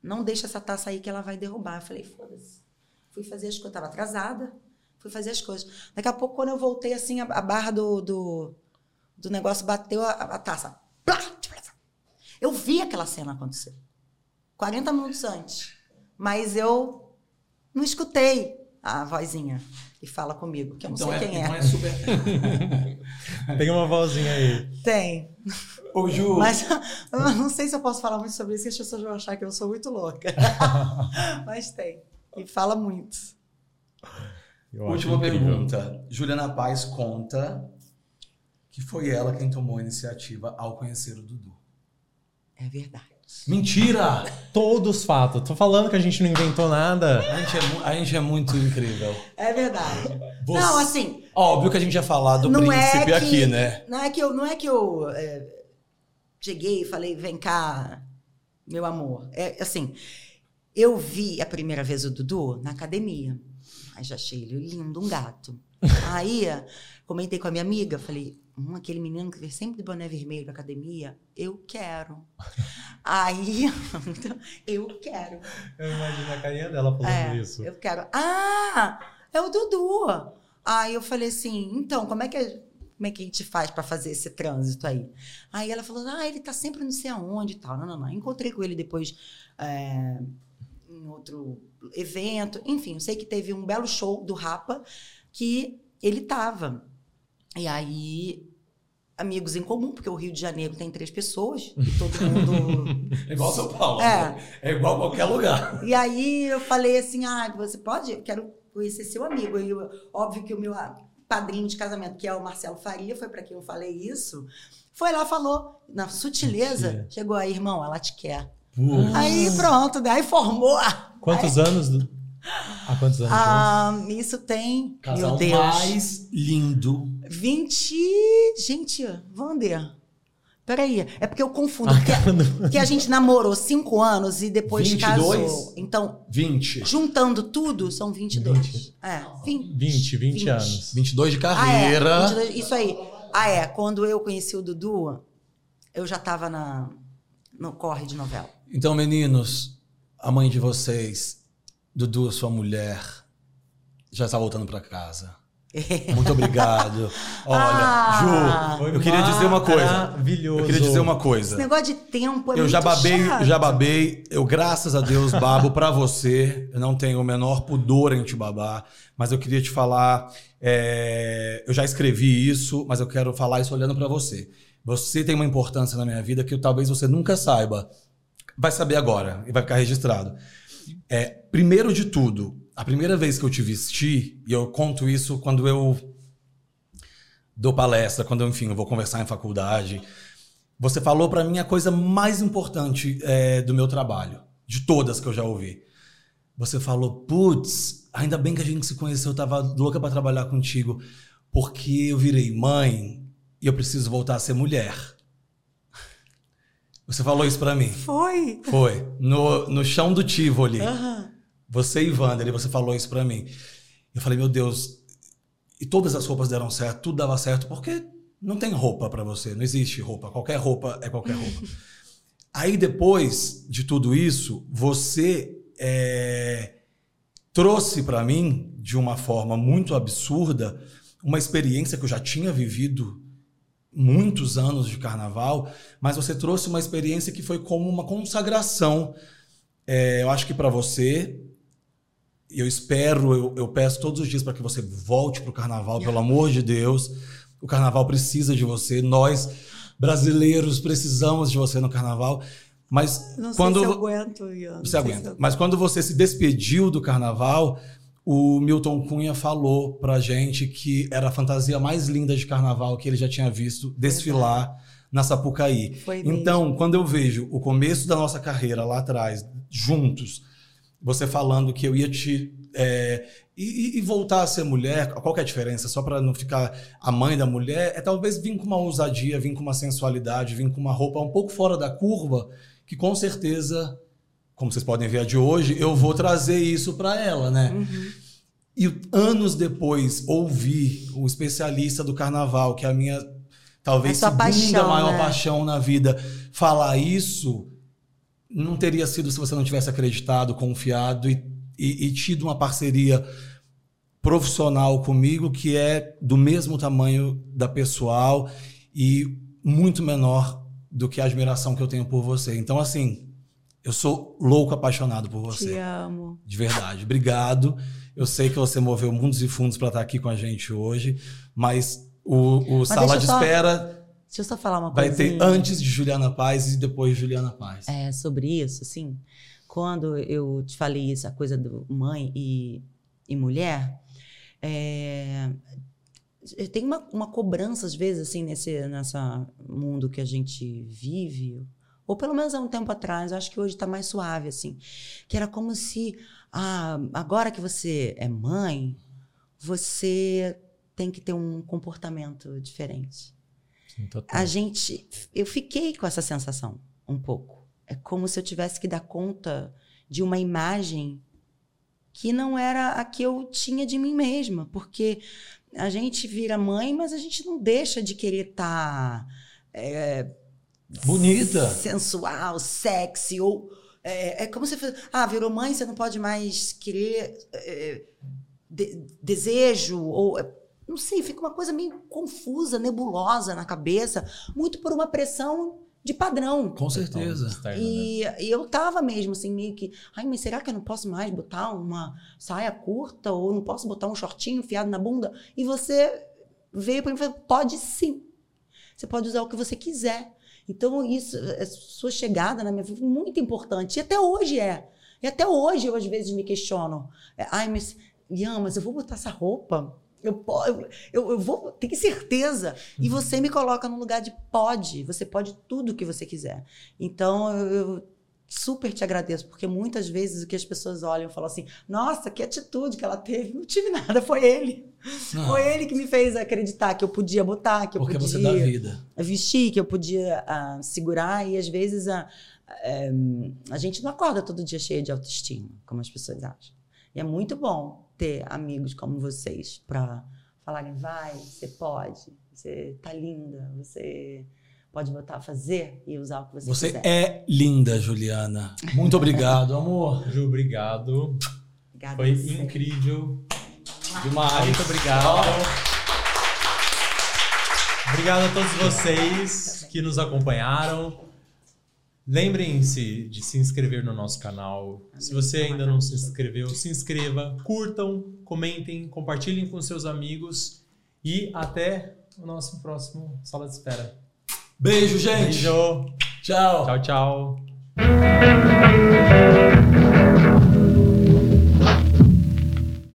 Não deixa essa taça aí que ela vai derrubar. Eu falei, foda-se. Fui fazer as coisas, eu tava atrasada fui fazer as coisas. Daqui a pouco, quando eu voltei, assim, a, a barra do, do, do, negócio bateu a, a taça. Eu vi aquela cena acontecer. 40 minutos antes. Mas eu não escutei a vozinha que fala comigo, que eu não então sei é, quem é. Então é super... Tem uma vozinha aí. Tem. Ô, Ju. Mas eu não sei se eu posso falar muito sobre isso, que as pessoas vão achar que eu sou muito louca. Mas tem. E fala muito. Eu Última pergunta. Juliana Paz conta que foi ela quem tomou a iniciativa ao conhecer o Dudu. É verdade. Mentira! Todos fatos. Tô falando que a gente não inventou nada. A gente é, a gente é muito incrível. É verdade. Você... Não, assim. Óbvio que a gente ia falar do príncipe é que, aqui, né? Não é que eu, não é que eu é, cheguei e falei, vem cá, meu amor. É assim, eu vi a primeira vez o Dudu na academia. Já achei ele lindo, um gato. Aí comentei com a minha amiga, falei, hum, aquele menino que vem sempre de boné vermelho pra academia, eu quero. Aí, eu quero. Eu imagino a carinha dela falando é, isso. Eu quero. Ah, é o Dudu. Aí eu falei assim, então, como é que como é que a gente faz para fazer esse trânsito aí? Aí ela falou, ah, ele tá sempre não sei aonde e tal. Não, não, não. Encontrei com ele depois é, em outro evento, enfim, eu sei que teve um belo show do Rapa que ele tava. E aí, amigos em comum, porque o Rio de Janeiro tem três pessoas, e todo mundo. É igual São Paulo. É. É igual qualquer lugar. e aí eu falei assim: ah, você pode? Eu quero conhecer seu amigo. E eu- óbvio que o meu padrinho de casamento, que é o Marcelo Faria, foi para quem eu falei isso. Foi lá, falou, na sutileza, Mentira. chegou aí, irmão, ela te quer. Putz. Aí pronto, daí formou. Quantos anos? do- Há quantos anos? Ah, isso tem, Casal meu Deus, mais lindo. 20. Gente, Wander. Peraí, é porque eu confundo. Ah, porque, porque a gente namorou cinco anos e depois 22? casou. Então, 20. juntando tudo, são 22. 20. É, 20. 20, 20 anos. 22 de Ah, é, carreira. 22, isso aí. Ah, é. Quando eu conheci o Dudu, eu já tava na, no corre de novela. Então, meninos, a mãe de vocês, Dudu, sua mulher, já está voltando para casa. Muito obrigado. Olha, Ah, Ju, eu queria dizer uma coisa. Maravilhoso. Eu queria dizer uma Esse coisa. negócio de tempo é Eu já babei, chato. já babei. Eu, graças a Deus, babo pra você. Eu não tenho o menor pudor em te babar. Mas eu queria te falar. é, Eu já escrevi isso, mas eu quero falar isso olhando pra você. Você tem uma importância na minha vida que talvez você nunca saiba. Vai saber agora e vai ficar registrado. É, primeiro de tudo, a primeira vez que eu te vesti, e eu conto isso quando eu dou palestra, quando eu, enfim, eu vou conversar em faculdade. Você falou pra mim a coisa mais importante é, do meu trabalho, de todas que eu já ouvi. Você falou, putz, ainda bem que a gente se conheceu, eu tava louca pra trabalhar contigo, porque eu virei mãe e eu preciso voltar a ser mulher. Você falou isso pra mim. Foi. Foi. No, no chão do Tivoli. Aham. Você e Wander, você falou isso pra mim. Eu falei, meu Deus, e todas as roupas deram certo, tudo dava certo, porque não tem roupa pra você, não existe roupa. Qualquer roupa é qualquer roupa. Aí depois de tudo isso, você é, trouxe pra mim, de uma forma muito absurda, uma experiência que eu já tinha vivido muitos anos de carnaval, mas você trouxe uma experiência que foi como uma consagração. É, eu acho que pra você, eu espero, eu, eu peço todos os dias para que você volte pro carnaval, pelo amor de Deus. O carnaval precisa de você, nós brasileiros precisamos de você no carnaval. Mas Não sei quando se eu aguento, Ian. Não você sei aguenta. se eu- Mas quando você se despediu do carnaval, o Milton Cunha falou pra gente que era a fantasia mais linda de carnaval que ele já tinha visto desfilar na Sapucaí. Foi mesmo. Então, quando eu vejo o começo da nossa carreira lá atrás, juntos, você falando que eu ia te. é, e, e- voltar a ser mulher, qual que é a diferença? Só pra não ficar a mãe da mulher, é talvez vir com uma ousadia, vir com uma sensualidade, vir com uma roupa um pouco fora da curva, que com certeza, como vocês podem ver a de hoje, eu vou trazer isso pra ela, né? Uhum. E anos depois, ouvir um especialista do carnaval, que é a minha talvez sua segunda paixão, maior né? paixão na vida, falar isso, não teria sido se você não tivesse acreditado, confiado e, e- e tido uma parceria profissional comigo que é do mesmo tamanho da pessoal e muito menor do que a admiração que eu tenho por você. Então, assim, eu sou louco apaixonado por você. Te amo. De verdade. Obrigado. Eu sei que você moveu mundos e fundos para estar aqui com a gente hoje, mas o, o Sala deixa de só- Espera Deixa eu só falar uma vai coisa. ter antes de Juliana Paz e depois de Juliana Paz. é, sobre isso, assim, quando eu te falei essa coisa do mãe e, e mulher, é, tem uma, uma cobrança, às vezes, assim, nesse nessa mundo que a gente vive, ou pelo menos há um tempo atrás, eu acho que hoje está mais suave, assim, que era como se, ah, agora que você é mãe, você tem que ter um comportamento diferente. Sim. A gente. Eu fiquei com essa sensação um pouco. É como se eu tivesse que dar conta de uma imagem que não era a que eu tinha de mim mesma. Porque a gente vira mãe, mas a gente não deixa de querer estar. Bonita. sensual, sexy, ou. É, é como se fosse. Ah, virou mãe, você não pode mais querer. é, de- desejo, ou. é, Não sei, fica uma coisa meio confusa, nebulosa na cabeça, muito por uma pressão de padrão. Com certeza. Externo, né? E, e eu tava mesmo assim, meio que, ai, mas será que eu não posso mais botar uma saia curta ou não posso botar um shortinho enfiado na bunda? E você veio para mim e falou: pode sim. Você pode usar o que você quiser. Então, isso, a sua chegada na minha vida foi muito importante. E até hoje é. E até hoje eu, às vezes, me questiono. É, ai, mas, Ian, mas eu vou botar essa roupa? Eu, eu, eu, vou, tenho certeza. E você me coloca no lugar de pode. Você pode tudo o que você quiser. Então, eu, eu super te agradeço, porque muitas vezes o que as pessoas olham e falam assim: nossa, que atitude que ela teve. Não tive nada, foi ele. Não, Foi ele que me fez acreditar que eu podia botar, que eu porque podia você dá vida. vestir, que eu podia ah, segurar. E às vezes a, eh, a gente não acorda todo dia cheio de autoestima, como as pessoas acham. E é muito bom ter amigos como vocês para falarem: vai, você pode, você tá linda, você pode botar a fazer e usar o que você, Você quiser. é linda, Juliana. Muito obrigado, amor. Ju, obrigado. Obrigada Foi você. incrível. Demais. Muito obrigado. Obrigado a todos vocês que nos acompanharam. Lembrem-se de se inscrever no nosso canal. Se você ainda não se inscreveu, se inscreva, curtam, comentem, compartilhem com seus amigos e até o nosso próximo Sala de Espera. Beijo, gente. Beijo. Tchau. Tchau, tchau.